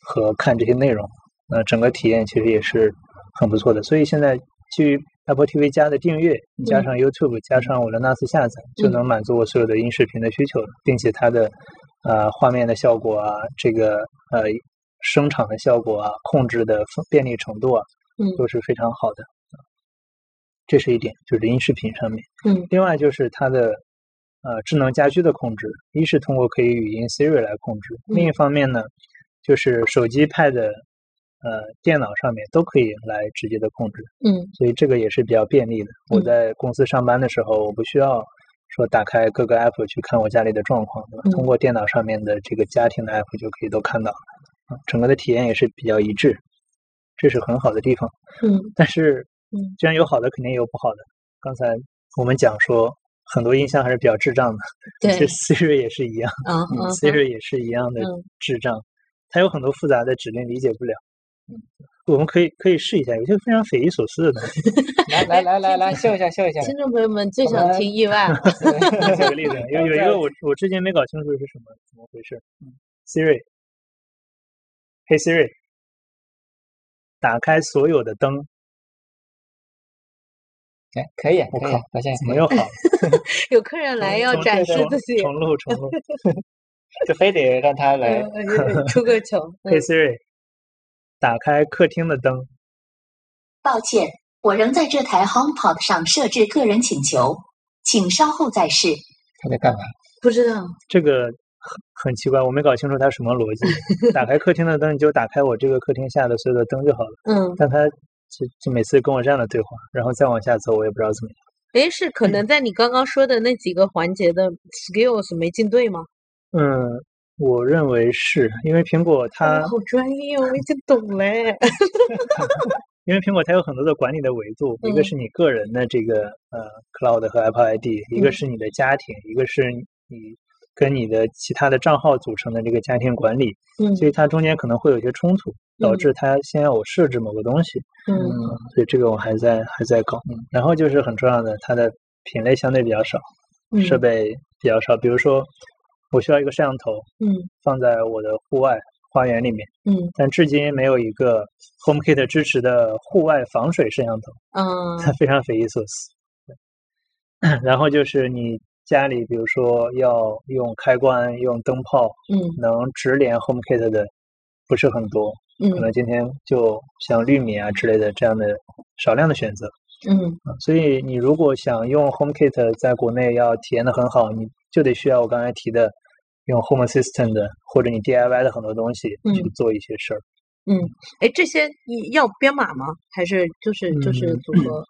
Speaker 1: 和看这些内容。那整个体验其实也是很不错的。所以现在基于 Apple TV 加的订阅，加上 YouTube，加上我的 NAS 下载，就能满足我所有的音视频的需求了，并且它的呃画面的效果啊，这个呃声场的效果啊，控制的方便利程度啊，
Speaker 2: 嗯
Speaker 1: 都是非常好的。这是一点，就是音视频上面。
Speaker 2: 嗯
Speaker 1: 另外就是它的呃智能家居的控制，一是通过可以语音 Siri 来控制，另一方面呢，就是手机、Pad、呃电脑上面都可以来直接的控制，
Speaker 2: 嗯
Speaker 1: 所以这个也是比较便利的。我
Speaker 2: 嗯
Speaker 1: 在公司上班的时候，我不需要说打开各个 app 去看我家里的状况，对吧？
Speaker 2: 嗯
Speaker 1: 通过电脑上面的这个家庭的 app 就可以都看到了，啊，整个的体验也是比较一致，这是很好的地方。
Speaker 2: 嗯
Speaker 1: 但是
Speaker 2: 嗯，
Speaker 1: 既然有好的，肯定也有不好的。刚才我们讲说，很多音箱还是比较智障的，
Speaker 2: 对
Speaker 1: 这 Siri 也是一样，
Speaker 2: 嗯
Speaker 1: ，Siri 也是一样的
Speaker 2: 嗯
Speaker 1: 智障，它有很多复杂的指令理解不了。嗯，我们可以可以试一下，有些非常匪夷所思的东西。
Speaker 3: 来来来来来，秀一下秀一下。
Speaker 2: 听众朋友们最想听意外，
Speaker 1: 举个例子，有有一个我我之前没搞清楚是什么怎么回事。Siri，嘿 Siri，打开所有的灯，
Speaker 3: 哎，可以，可以
Speaker 1: 我靠，怎么又好了？
Speaker 2: 有客人来要展示自己，
Speaker 1: 重录重录。
Speaker 3: 就非得让他来。
Speaker 2: 出个糗。嗯
Speaker 1: 嘿 Siri，打开客厅的灯。
Speaker 6: 抱歉，我仍在这台 HomePod 上设置个人请求，请稍后再试。
Speaker 3: 他在干嘛？
Speaker 2: 不知道，
Speaker 1: 这个很很奇怪，我没搞清楚它什么逻辑。打开客厅的灯，你就打开我这个客厅下的所有的灯就好了。
Speaker 2: 嗯，
Speaker 1: 但他就就每次跟我这样的对话，然后再往下走，我也不知道怎么样。
Speaker 2: 诶，是可能在你刚刚说的那几个环节的 skills 没进对吗？
Speaker 1: 嗯，我认为是因为苹果它，
Speaker 2: 哦好专业哦，我已经懂嘞。
Speaker 1: 因为苹果它有很多的管理的维度，一个
Speaker 2: 嗯
Speaker 1: 是你个人的这个呃 Cloud 和 Apple ID，一个
Speaker 2: 嗯
Speaker 1: 是你的家庭，一个是你跟你的其他的账号组成的这个家庭管理，
Speaker 2: 嗯
Speaker 1: 所以它中间可能会有一些冲突，导
Speaker 2: 嗯
Speaker 1: 致它先要我设置某个东西。
Speaker 2: 嗯
Speaker 1: 所以这个我还在还在搞。然后就是很重要的，它的品类相对比较少，设
Speaker 2: 嗯
Speaker 1: 备比较少。比如说，我需要一个摄像头
Speaker 2: 嗯
Speaker 1: 放在我的户外花园里面，
Speaker 2: 嗯
Speaker 1: 但至今没有一个 HomeKit 支持的户外防水摄像头，
Speaker 2: 嗯
Speaker 1: 它非常匪夷所思。对 然后就是你家里，比如说要用开关、用灯泡，
Speaker 2: 嗯
Speaker 1: 能直连 HomeKit 的不是很多，嗯可
Speaker 2: 嗯
Speaker 1: 能今天就像绿米啊之类的这样的少量的选择。
Speaker 2: 嗯
Speaker 1: 啊所以你如果想用 HomeKit 在国内要体验的很好，你就得需要我刚才提的用 Home Assistant 的或者你 DIY 的很多东西
Speaker 2: 嗯
Speaker 1: 去做一些事儿。
Speaker 2: 嗯，哎，这些你要编码吗？还是就是就是
Speaker 1: 嗯
Speaker 2: 组合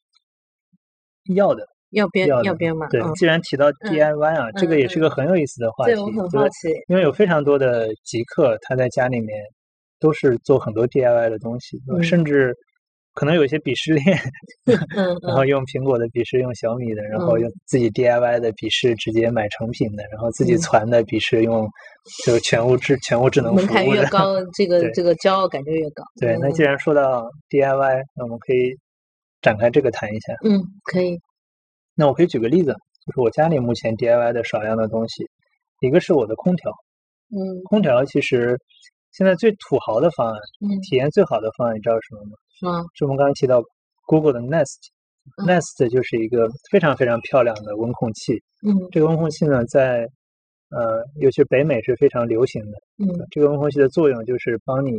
Speaker 1: 要的，
Speaker 2: 要编
Speaker 1: 要的
Speaker 2: 编码？
Speaker 1: 对
Speaker 2: 嗯，
Speaker 1: 既然提到 DIY 啊，这个也是个很有意思的话题。
Speaker 2: 对我很好奇。
Speaker 1: 因为有非常多的极客，他在家里面都是做很多 DIY 的东西，
Speaker 2: 嗯
Speaker 1: 甚至可能有一些鄙视链，
Speaker 2: 嗯
Speaker 1: 然后用苹果的鄙视用小米的，然后
Speaker 2: 嗯
Speaker 1: 用自己 DIY 的鄙视直接买成品的，然后自己
Speaker 2: 嗯
Speaker 1: 传的鄙视用就是全屋智全屋智能
Speaker 2: 门槛
Speaker 1: 服务的。
Speaker 2: 越高，这个这个骄傲感就越高。
Speaker 1: 对，那
Speaker 2: 嗯
Speaker 1: 既然说到 DIY，那我们可以展开这个谈一下。
Speaker 2: 嗯，可以，
Speaker 1: 那我可以举个例子，就是我家里目前 DIY 的少量的东西，一个是我的空调，
Speaker 2: 嗯
Speaker 1: 空调其实现在最土豪的方案，
Speaker 2: 嗯，
Speaker 1: 体验最好的方案，你知道是什么吗？
Speaker 2: 是吗？
Speaker 1: 是我们刚刚提到 Google 的 Nest。
Speaker 2: 嗯
Speaker 1: Nest 就是一个非常非常漂亮的温控器。
Speaker 2: 嗯
Speaker 1: 这个温控器呢，在呃，尤其是北美是非常流行的。
Speaker 2: 嗯
Speaker 1: 这个温控器的作用就是帮你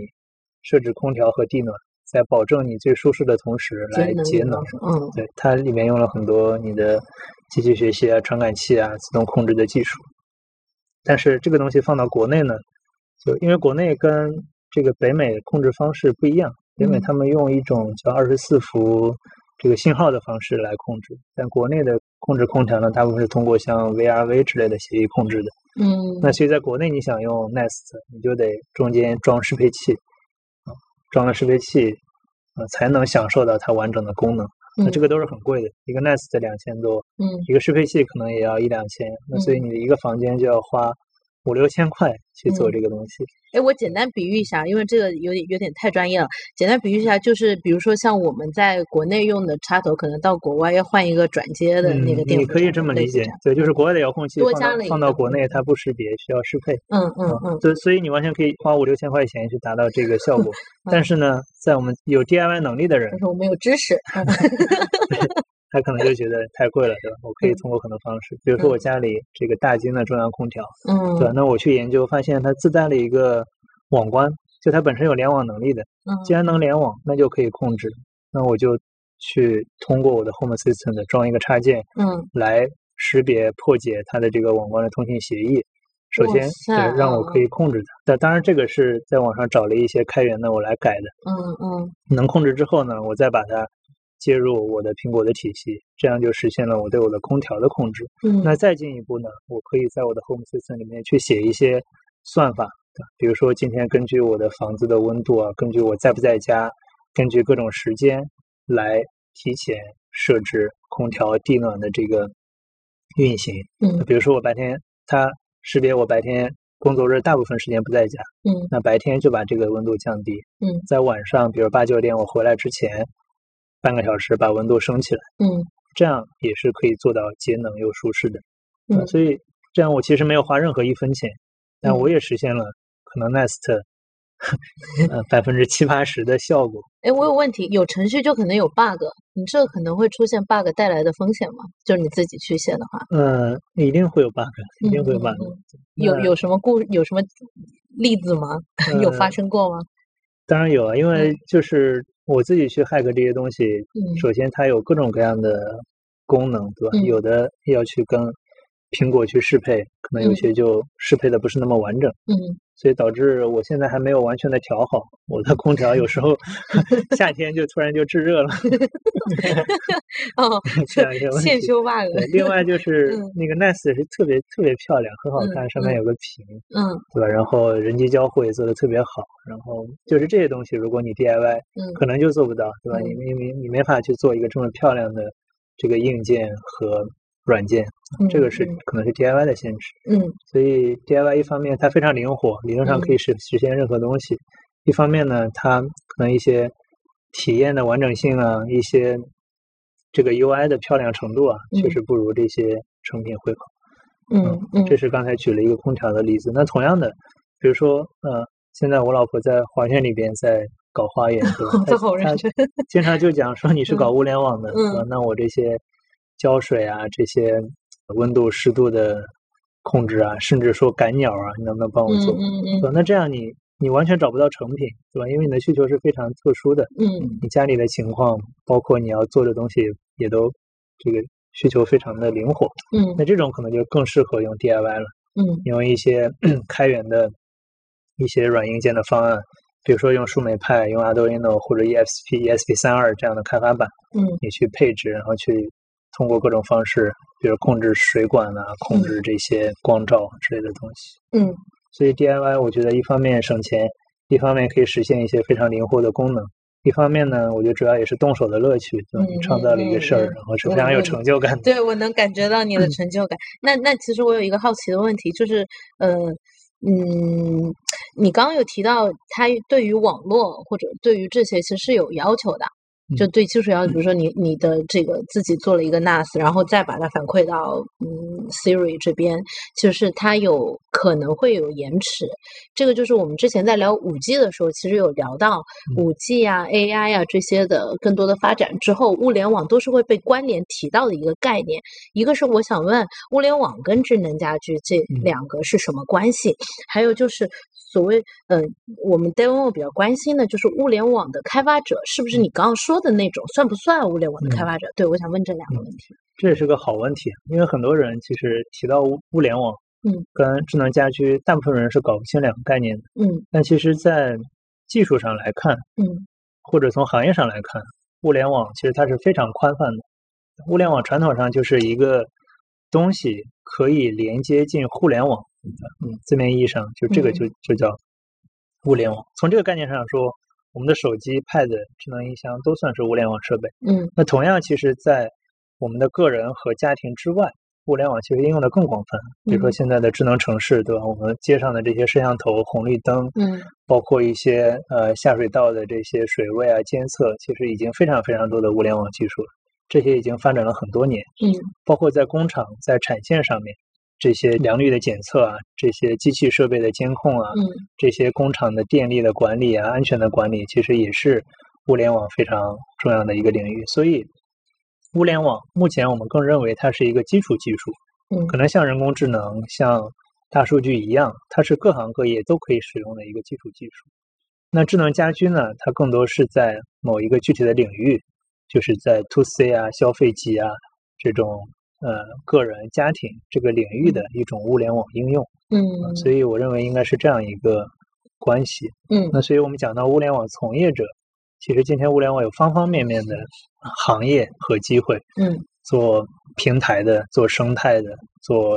Speaker 1: 设置空调和地暖，在保证你最舒适的同时来节能。
Speaker 2: 嗯
Speaker 1: 对，它里面用了很多你的机器学习啊、传感器啊、自动控制的技术。但是这个东西放到国内呢，就因为国内跟这个北美控制方式不一样，北美
Speaker 2: 嗯
Speaker 1: 他们用一种叫二十四伏这个信号的方式来控制，但国内的控制空调呢，大部分是通过像 VRV 之类的协议控制的。
Speaker 2: 嗯，
Speaker 1: 那所以在国内你想用 Nest，你就得中间装适配器，啊，装了适配器，呃，才能享受到它完整的功能。那这个都是很贵的，一个 Nest 两千多，
Speaker 2: 嗯。
Speaker 1: 一个适配器可能也要一两千，那所以你的一个房间就要花五六千块去做
Speaker 2: 嗯
Speaker 1: 这个东西。
Speaker 2: 哎，我简单比喻一下，因为这个有点有点太专业了。简单比喻一下，就是比如说像我们在国内用的插头，可能到国外要换一个转接的那个
Speaker 1: 嗯，
Speaker 2: 电路
Speaker 1: 你可以这么理解对，就是国外的遥控器放到
Speaker 2: 多加了一
Speaker 1: 放到国内它不识别，需要适配。
Speaker 2: 嗯嗯
Speaker 1: 啊
Speaker 2: 嗯
Speaker 1: 对，所以你完全可以花五六千块钱去达到这个效果。但是呢，在我们有 DIY 能力的人
Speaker 2: 但，是我们有知识，嗯
Speaker 1: 他可能就觉得太贵了，对吧？我可以
Speaker 2: 嗯
Speaker 1: 通过很多方式，比如说我
Speaker 2: 嗯
Speaker 1: 家里这个大金的中央空调，
Speaker 2: 嗯
Speaker 1: 对吧？那我去研究发现它自带了一个网关，就它本身有联网能力的。嗯既
Speaker 2: 嗯
Speaker 1: 然能联网，那就可以控制。那我就去通过我的 Home Assistant 装一个插件，
Speaker 2: 嗯
Speaker 1: 来识别破解它的这个网关的通信协议。首先，对，让我可以控制它。但当然，这个是在网上找了一些开源的，我来改的。
Speaker 2: 嗯嗯
Speaker 1: 能控制之后呢，我再把它接入我的苹果的体系，这样就实现了我对我的空调的控制。
Speaker 2: 嗯，
Speaker 1: 那再进一步呢，我可以在我的 Home Assistant 里面去写一些算法，比如说今天根据我的房子的温度啊，根据我在不在家，根据各种时间来提前设置空调地暖的这个运行。
Speaker 2: 嗯
Speaker 1: 比如说我白天它识别我白天工作日大部分时间不在家，
Speaker 2: 嗯
Speaker 1: 那白天就把这个温度降低。
Speaker 2: 嗯
Speaker 1: 在晚上，比如八九点我回来之前，半个小时把温度升起来，
Speaker 2: 嗯
Speaker 1: 这样也是可以做到节能又舒适的。呃
Speaker 2: 嗯
Speaker 1: 所以这样我其实没有花任何一分钱，但
Speaker 2: 嗯
Speaker 1: 我也实现了可能 Nest 呃百分之七八十的效果。
Speaker 2: 哎，我有问题，有程序就可能有 bug，你这可能会出现 bug 带来的风险吗？就是你自己去写的话，
Speaker 1: 嗯，一定会有 bug，一定会有
Speaker 2: 嗯
Speaker 1: bug
Speaker 2: 嗯。有有什么故有什么例子吗？有发
Speaker 1: 呃
Speaker 2: 生过吗？
Speaker 1: 当然有啊，因为就是我自己去 hack 这些东西，
Speaker 2: 嗯。
Speaker 1: 首先它有各种各样的功能，对吧？
Speaker 2: 嗯。
Speaker 1: 有的要去跟苹果去适配，可能有
Speaker 2: 嗯。
Speaker 1: 些就适配的不是那么完整，
Speaker 2: 嗯
Speaker 1: 所以导致我现在还没有完全的调好我的空调，有时候 夏天就突然就制热了，
Speaker 2: 哦，
Speaker 1: 这样一个问
Speaker 2: 现
Speaker 1: 题。
Speaker 2: 修 bug，
Speaker 1: 对，另外就是
Speaker 2: 嗯
Speaker 1: 那个 Nest 是特别特别漂亮，很好
Speaker 2: 嗯
Speaker 1: 看，上面
Speaker 2: 嗯
Speaker 1: 有个屏，
Speaker 2: 嗯
Speaker 1: 对吧？然后人机交互也做的特别好，然后就是这些东西，如果你 DIY，
Speaker 2: 嗯
Speaker 1: 可能就做不到，对吧？你
Speaker 2: 嗯
Speaker 1: 你你你没法去做一个这么漂亮的这个硬件和软件，
Speaker 2: 嗯，
Speaker 1: 这个是
Speaker 2: 嗯
Speaker 1: 可能是 DIY 的限制。
Speaker 2: 嗯
Speaker 1: 所以 DIY 一方面它非常灵活，理论上可以实实现任何东西；一方面呢，它可能一些体验的完整性啊，一些这个 UI 的漂亮程度啊，确
Speaker 2: 嗯
Speaker 1: 实不如这些成品会好。
Speaker 2: 嗯嗯，
Speaker 1: 这是刚才举了一个空调的例子。那同样的，比如说，呃，现在我老婆在花园里边在搞花 园，经常就讲说你是搞物联网的？那我这些浇水啊，这些温度、湿度的控制啊，甚至说赶鸟啊，你能不能帮我做？
Speaker 2: 嗯嗯嗯
Speaker 1: 那这样你你完全找不到成品，对吧？因为你的需求是非常特殊的，
Speaker 2: 嗯
Speaker 1: 你家里的情况，包括你要做的东西，也都这个需求非常的灵活。
Speaker 2: 嗯
Speaker 1: 那这种可能就更适合用 DIY 了。
Speaker 2: 嗯
Speaker 1: 用一些 开源的一些软硬件的方案，比如说用树莓派、用 Arduino 或者 ESP、ESP 三二这样的开发板，
Speaker 2: 嗯
Speaker 1: 你去配置，然后去通过各种方式，比如控制水管啊、控制这些光照之类的东西。
Speaker 2: 嗯
Speaker 1: 所以 DIY 我觉得一方面省钱，一方面可以实现一些非常灵活的功能，一方面呢，我觉得主要也是动手的乐趣，
Speaker 2: 就？
Speaker 1: 创造了一个事儿，然后是非常有成就感的。
Speaker 2: 对，我能感觉到你的成就感。那那其实我有一个好奇的问题，就是呃嗯，你刚刚有提到他对于网络或者对于这些其实是有要求的。就
Speaker 1: 嗯
Speaker 2: 对技术要求，比如说你你的这个自己做了一个 NAS，然后再把它反馈到嗯 Siri 这边，就是它有可能会有延迟。这个就是我们之前在聊五 G 的时候，其实有聊到
Speaker 1: 嗯
Speaker 2: 五 G 啊、AI 啊这些的更多的发展之后，物联网都是会被关联提到的一个概念。一个是我想问，物联网跟智能家居这
Speaker 1: 嗯
Speaker 2: 两个是什么关系？还有就是所谓嗯、呃我们 DevOps 比较关心的就是物联网的开发者是不是你刚刚说的那种，算不算物联网的开
Speaker 1: 嗯
Speaker 2: 发者？对，我想问这两个问题。
Speaker 1: 这也是个好问题，因为很多人其实提到物物联网，
Speaker 2: 嗯，
Speaker 1: 跟智能家居，大部分人是搞不清两个概念的。
Speaker 2: 嗯
Speaker 1: 但其实，在技术上来看，
Speaker 2: 嗯
Speaker 1: 或者从行业上来看，物联网其实它是非常宽泛的。物联网传统上就是一个东西可以连接进互联网，嗯，字面意义上就这个就就叫物联网。从这个概念上说，我们的手机、Pad、智能音箱都算是物联网设备。
Speaker 2: 嗯
Speaker 1: 那同样，其实，在我们的个人和家庭之外，物联网其实应用的更广泛。比如说
Speaker 2: 嗯
Speaker 1: 现在的智能城市，对吧？我们街上的这些摄像头、红绿灯，
Speaker 2: 嗯
Speaker 1: 包括一些呃下水道的这些水位啊监测，其实已经非常非常多的物联网技术了。这些已经发展了很多年，
Speaker 2: 嗯
Speaker 1: 包括在工厂、在产线上面，这些良率的检测啊，这些机器设备的监控啊，
Speaker 2: 嗯
Speaker 1: 这些工厂的电力的管理啊、安全的管理，其实也是物联网非常重要的一个领域。所以，物联网目前我们更认为它是一个基础技术，
Speaker 2: 嗯
Speaker 1: 可能像人工智能、像大数据一样，它是各行各业都可以使用的一个基础技术。那智能家居呢，它更多是在某一个具体的领域，就是在 to C 啊、消费级啊这种呃个人家庭这个领域的一种物联网应用。
Speaker 2: 嗯
Speaker 1: 所以我认为应该是这样一个关系。
Speaker 2: 嗯
Speaker 1: 那所以我们讲到物联网从业者，其实今天物联网有方方面面的行业和机会，
Speaker 2: 嗯
Speaker 1: 做平台的，做生态的，做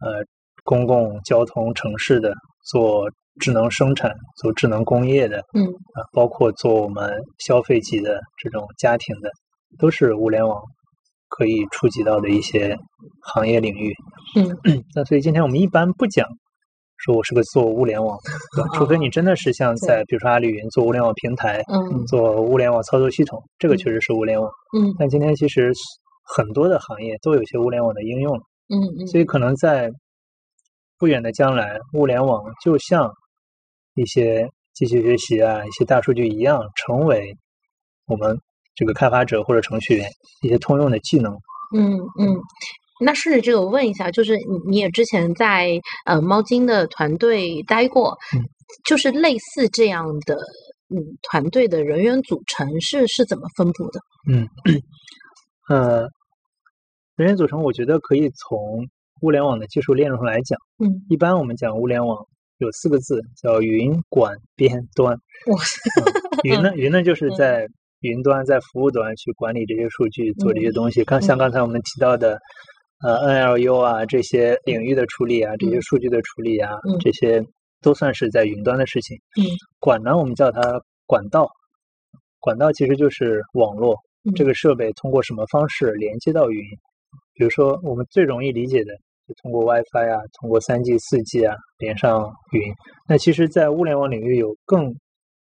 Speaker 1: 呃公共交通城市的，做智能生产，做智能工业的，
Speaker 2: 嗯
Speaker 1: 啊，包括做我们消费级的这种家庭的，都是物联网可以触及到的一些行业领域。
Speaker 2: 嗯。
Speaker 1: 那所以今天我们一般不讲说我是个做物联网的，除非你真的是像在比如说阿里云做物联网平台，
Speaker 2: 嗯。
Speaker 1: 做物联网操作系统，这个确实是物联网。
Speaker 2: 嗯。
Speaker 1: 但今天其实很多的行业都有一些物联网的应用了，
Speaker 2: 嗯嗯，
Speaker 1: 所以可能在不远的将来，物联网就像一些机器学习啊、一些大数据一样，成为我们这个开发者或者程序员一些通用的技能。
Speaker 2: 嗯嗯。那顺着这个我问一下，就是你你也之前在呃猫精的团队待过，
Speaker 1: 嗯
Speaker 2: 就是类似这样的嗯团队的人员组成是是怎么分布的？
Speaker 1: 嗯，呃，人员组成，我觉得可以从物联网的技术链路上来讲。
Speaker 2: 嗯，
Speaker 1: 一般我们讲物联网有四个字，叫云、管、边、端。
Speaker 2: 哇
Speaker 1: 嗯云呢，云呢就是
Speaker 2: 嗯
Speaker 1: 在云端、在服务端去管理这些数据，做这些东西。刚像
Speaker 2: 嗯
Speaker 1: 刚才我们提到的，呃，NLU 啊这些领域的处理啊，这些
Speaker 2: 嗯
Speaker 1: 数据的处理啊，
Speaker 2: 嗯
Speaker 1: 这些都算是在云端的事情。
Speaker 2: 嗯，
Speaker 1: 管呢，我们叫它管道。管道其实就是网络，
Speaker 2: 嗯
Speaker 1: 这个设备通过什么方式连接到云？比如说，我们最容易理解的，就通过 WiFi 啊，通过 3G、4G 啊连上云。那其实，在物联网领域有更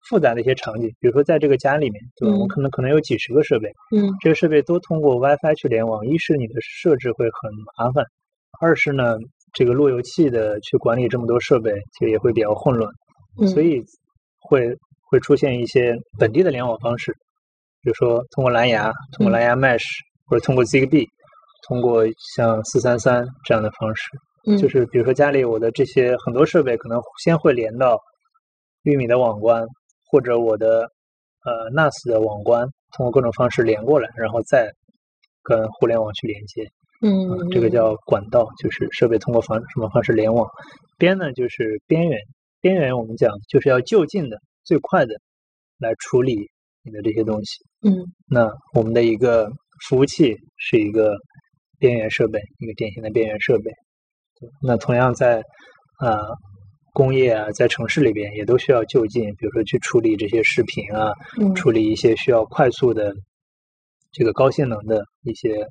Speaker 1: 复杂的一些场景，比如说在这个家里面，对吧？
Speaker 2: 嗯
Speaker 1: 我可能可能有几十个设备，
Speaker 2: 嗯
Speaker 1: 这个设备都通过 WiFi 去联网，一是你的设置会很麻烦，二是呢，这个路由器的去管理这么多设备，其实也会比较混乱。
Speaker 2: 嗯，
Speaker 1: 所以会会出现一些本地的联网方式，比如说通过蓝牙、通过蓝牙 Mesh、或者通过 ZigBee，通过像四三三这样的方式，
Speaker 2: 嗯
Speaker 1: 就是比如说家里我的这些很多设备可能先会连到玉米的网关，或者我的呃 NAS 的网关，通过各种方式连过来，然后再跟互联网去连接。
Speaker 2: 嗯
Speaker 1: 啊，这个叫管道，就是设备通过方什么方式联网。边呢就是边缘，边缘我们讲就是要就近的、最快的来处理你的这些东西。
Speaker 2: 嗯
Speaker 1: 那我们的一个服务器是一个边缘设备，一个典型的边缘设备。那同样在啊、工业啊，在城市里边也都需要就近，比如说去处理这些视频啊，
Speaker 2: 嗯
Speaker 1: 处理一些需要快速的这个高性能的一些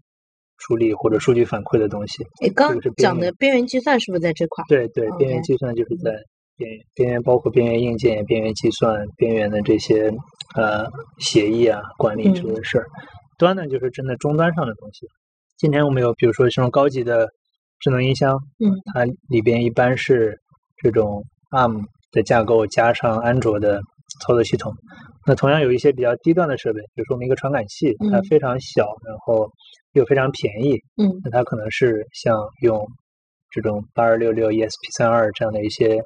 Speaker 1: 处理或者数据反馈的东西。
Speaker 2: 诶，刚讲的边缘计算是不是在这块儿？
Speaker 1: 对对，边缘计算就是在边缘，边缘包括边缘硬件、边缘计算、边缘的这些呃协议啊、管理这些事儿。端呢就是真的终端上的东西。今天我们有比如说这种高级的智能音箱，
Speaker 2: 嗯，
Speaker 1: 它里边一般是这种 ARM 的架构加上安卓的操作系统。那同样有一些比较低端的设备，比如说我们一个传感器，它
Speaker 2: 嗯
Speaker 1: 非常小，然后又非常便宜，
Speaker 2: 嗯
Speaker 1: 那它可能是像用这种八二六六 ESP 三二这样的一些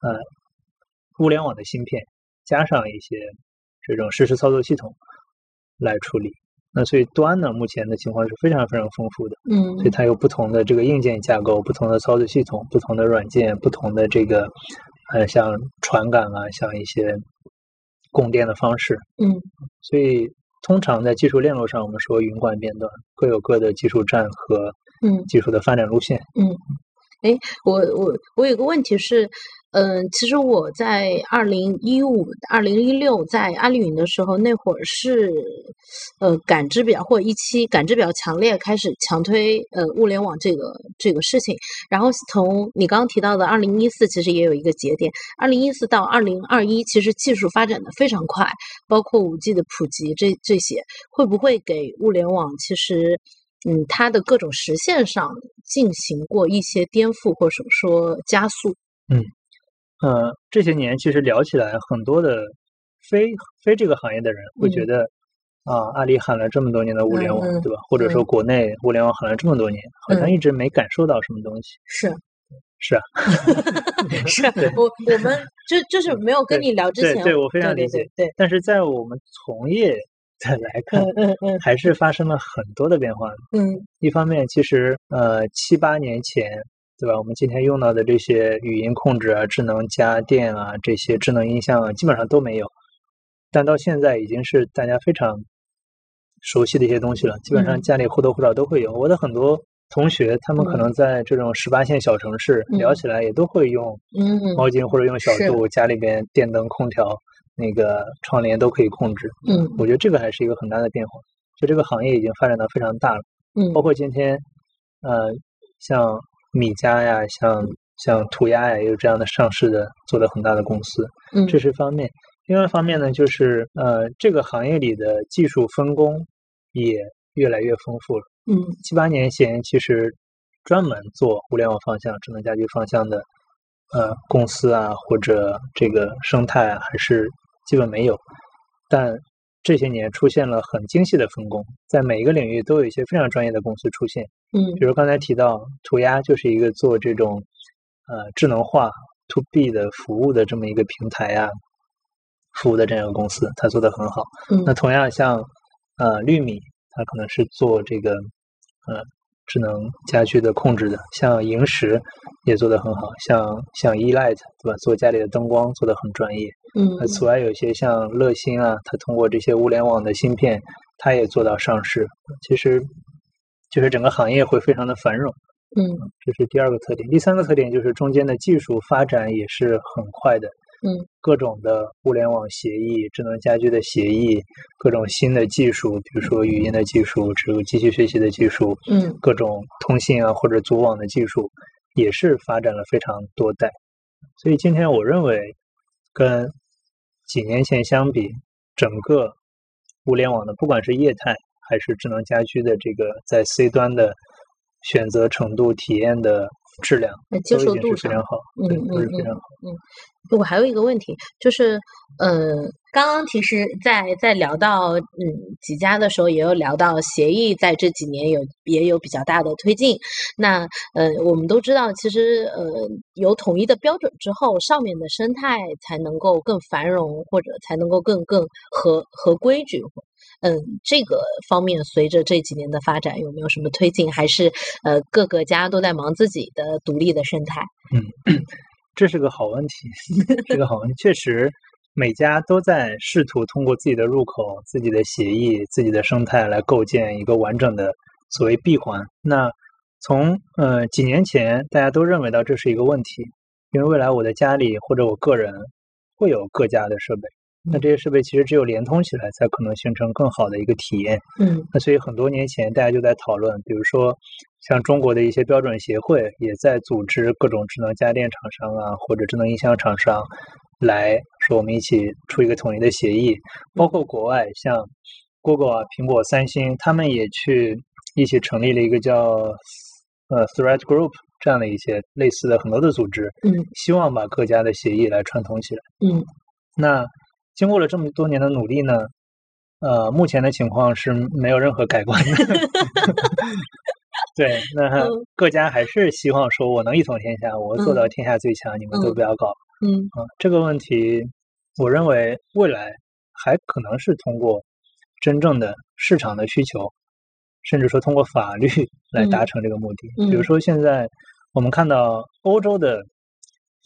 Speaker 1: 呃物联网的芯片，加上一些这种实时操作系统来处理。那所以端呢，目前的情况是非常非常丰富的，
Speaker 2: 嗯
Speaker 1: 所以它有不同的这个硬件架构、不同的操作系统、不同的软件、不同的这个呃像传感啊，像一些供电的方式。
Speaker 2: 嗯
Speaker 1: 所以通常在技术链路上，我们说云管边端各有各的技术站和
Speaker 2: 嗯
Speaker 1: 技术的发展路线。
Speaker 2: 嗯，哎我我我有个问题是，嗯、其实我在二零一五、二零一六在阿里云的时候，那会儿是呃感知比较或者一期感知比较强烈，开始强推呃物联网这个这个事情。然后从你刚刚提到的二零一四，其实也有一个节点，二零一四到二零二一，其实技术发展的非常快，包括五 G 的普及这这些，会不会给物联网其实？嗯，它的各种实现上进行过一些颠覆，或者说加速。
Speaker 1: 嗯呃，这些年其实聊起来，很多的非非这个行业的人会觉
Speaker 2: 嗯
Speaker 1: 得。啊，阿里喊了这么多年的物联网，
Speaker 2: 嗯嗯
Speaker 1: 对吧？或者说
Speaker 2: 嗯
Speaker 1: 国内物联网喊了这么多年，好像
Speaker 2: 嗯
Speaker 1: 一直没感受到什么东西。
Speaker 2: 是
Speaker 1: 是啊，
Speaker 2: 是
Speaker 1: 对
Speaker 2: 我我们就就是没有跟你聊之前，
Speaker 1: 对对我非常理解
Speaker 2: 对
Speaker 1: 但是在我们从业再来看，
Speaker 2: 对，嗯嗯
Speaker 1: 还是发生了很多的变化。
Speaker 2: 嗯
Speaker 1: 一方面，其实呃七八年前，对吧？我们今天用到的这些语音控制啊、智能家电啊、这些智能音箱啊，基本上都没有。但到现在已经是大家非常熟悉的一些东西了，基本上
Speaker 2: 嗯
Speaker 1: 家里或多或少都会有。我的很多同学，他们可
Speaker 2: 嗯
Speaker 1: 能在这种十八线小城市、聊
Speaker 2: 嗯
Speaker 1: 起来，也都会用
Speaker 2: 嗯
Speaker 1: 毛巾或者用小
Speaker 2: 是
Speaker 1: 度，家里边电灯、空调、那个窗帘都可以控制。
Speaker 2: 嗯
Speaker 1: 我觉得这个还是一个很大的变化。就这个行业已经发展到非常大了。
Speaker 2: 嗯，
Speaker 1: 包括今天，呃，像米家呀，像像涂鸦呀，也有这样的上市的做的很大的公司，
Speaker 2: 嗯
Speaker 1: 这是方面。另外一方面呢，就是呃，这个行业里的技术分工也越来越丰富了。
Speaker 2: 嗯
Speaker 1: 七八年前，其实专门做互联网方向、智能家居方向的呃公司啊，或者这个生态啊，还是基本没有。但这些年出现了很精细的分工，在每一个领域都有一些非常专业的公司出现。
Speaker 2: 嗯
Speaker 1: 比如刚才提到涂鸦，就是一个做这种呃智能化 to B 的服务的这么一个平台啊，服务的这样一个公司，它做的很好。
Speaker 2: 嗯
Speaker 1: 那同样像呃绿米，它可能是做这个呃智能家居的控制的，像萤石也做得很好，像像 E-Light 对吧，做家里的灯光做的很专业。
Speaker 2: 嗯
Speaker 1: 那此外有些像乐心啊，它通过这些物联网的芯片，它也做到上市。其实就是整个行业会非常的繁荣，
Speaker 2: 嗯
Speaker 1: 这是第二个特点。第三个特点就是中间的技术发展也是很快的。
Speaker 2: 嗯，
Speaker 1: 各种的物联网协议、智能家居的协议，各种新的技术，比如说语音的技术、这个机器学习的技术，
Speaker 2: 嗯
Speaker 1: 各种通信啊或者组网的技术，也是发展了非常多代。所以今天我认为，跟几年前相比，整个物联网的不管是业态还是智能家居的这个在 C 端的选择程度、体验的质量，
Speaker 2: 那接受度
Speaker 1: 是非常好，
Speaker 2: 嗯嗯
Speaker 1: 非常好。
Speaker 2: 我还有一个问题，就是，呃，刚刚其实在，在聊到嗯几家的时候，也有聊到协议在这几年有也有比较大的推进。那呃，我们都知道，其实呃有统一的标准之后，上面的生态才能够更繁荣，或者才能够更更合合规矩。嗯，这个方面随着这几年的发展，有没有什么推进？还是呃各个家都在忙自己的独立的生态？
Speaker 1: 嗯 这是个好问题，是个好问题。确实，每家都在试图通过自己的入口、自己的协议、自己的生态来构建一个完整的所谓闭环。那从呃几年前，大家都认为到这是一个问题，因为未来我的家里或者我个人会有各家的设备，那这些设备其实只有连通起来，才可能形成更好的一个体验。
Speaker 2: 嗯
Speaker 1: 那所以很多年前大家就在讨论，比如说像中国的一些标准协会也在组织各种智能家电厂商啊，或者智能音箱厂商来说我们一起出一个统一的协议，包括国外像 Google 啊、苹果、三星，他们也去一起成立了一个叫呃 Thread Group 这样的一些类似的很多的组织，
Speaker 2: 嗯
Speaker 1: 希望把各家的协议来串通起来。
Speaker 2: 嗯
Speaker 1: 那经过了这么多年的努力呢，呃，目前的情况是没有任何改观的。对，那
Speaker 2: 嗯
Speaker 1: 各家还是希望说我能一统天下，我做到天下最强，你们都
Speaker 2: 嗯
Speaker 1: 不要搞。
Speaker 2: 嗯
Speaker 1: 啊，这个问题，我认为未来还可能是通过真正的市场的需求，甚至说通过法律来达
Speaker 2: 嗯
Speaker 1: 成这个目的。
Speaker 2: 嗯
Speaker 1: 比如说现在我们看到欧洲的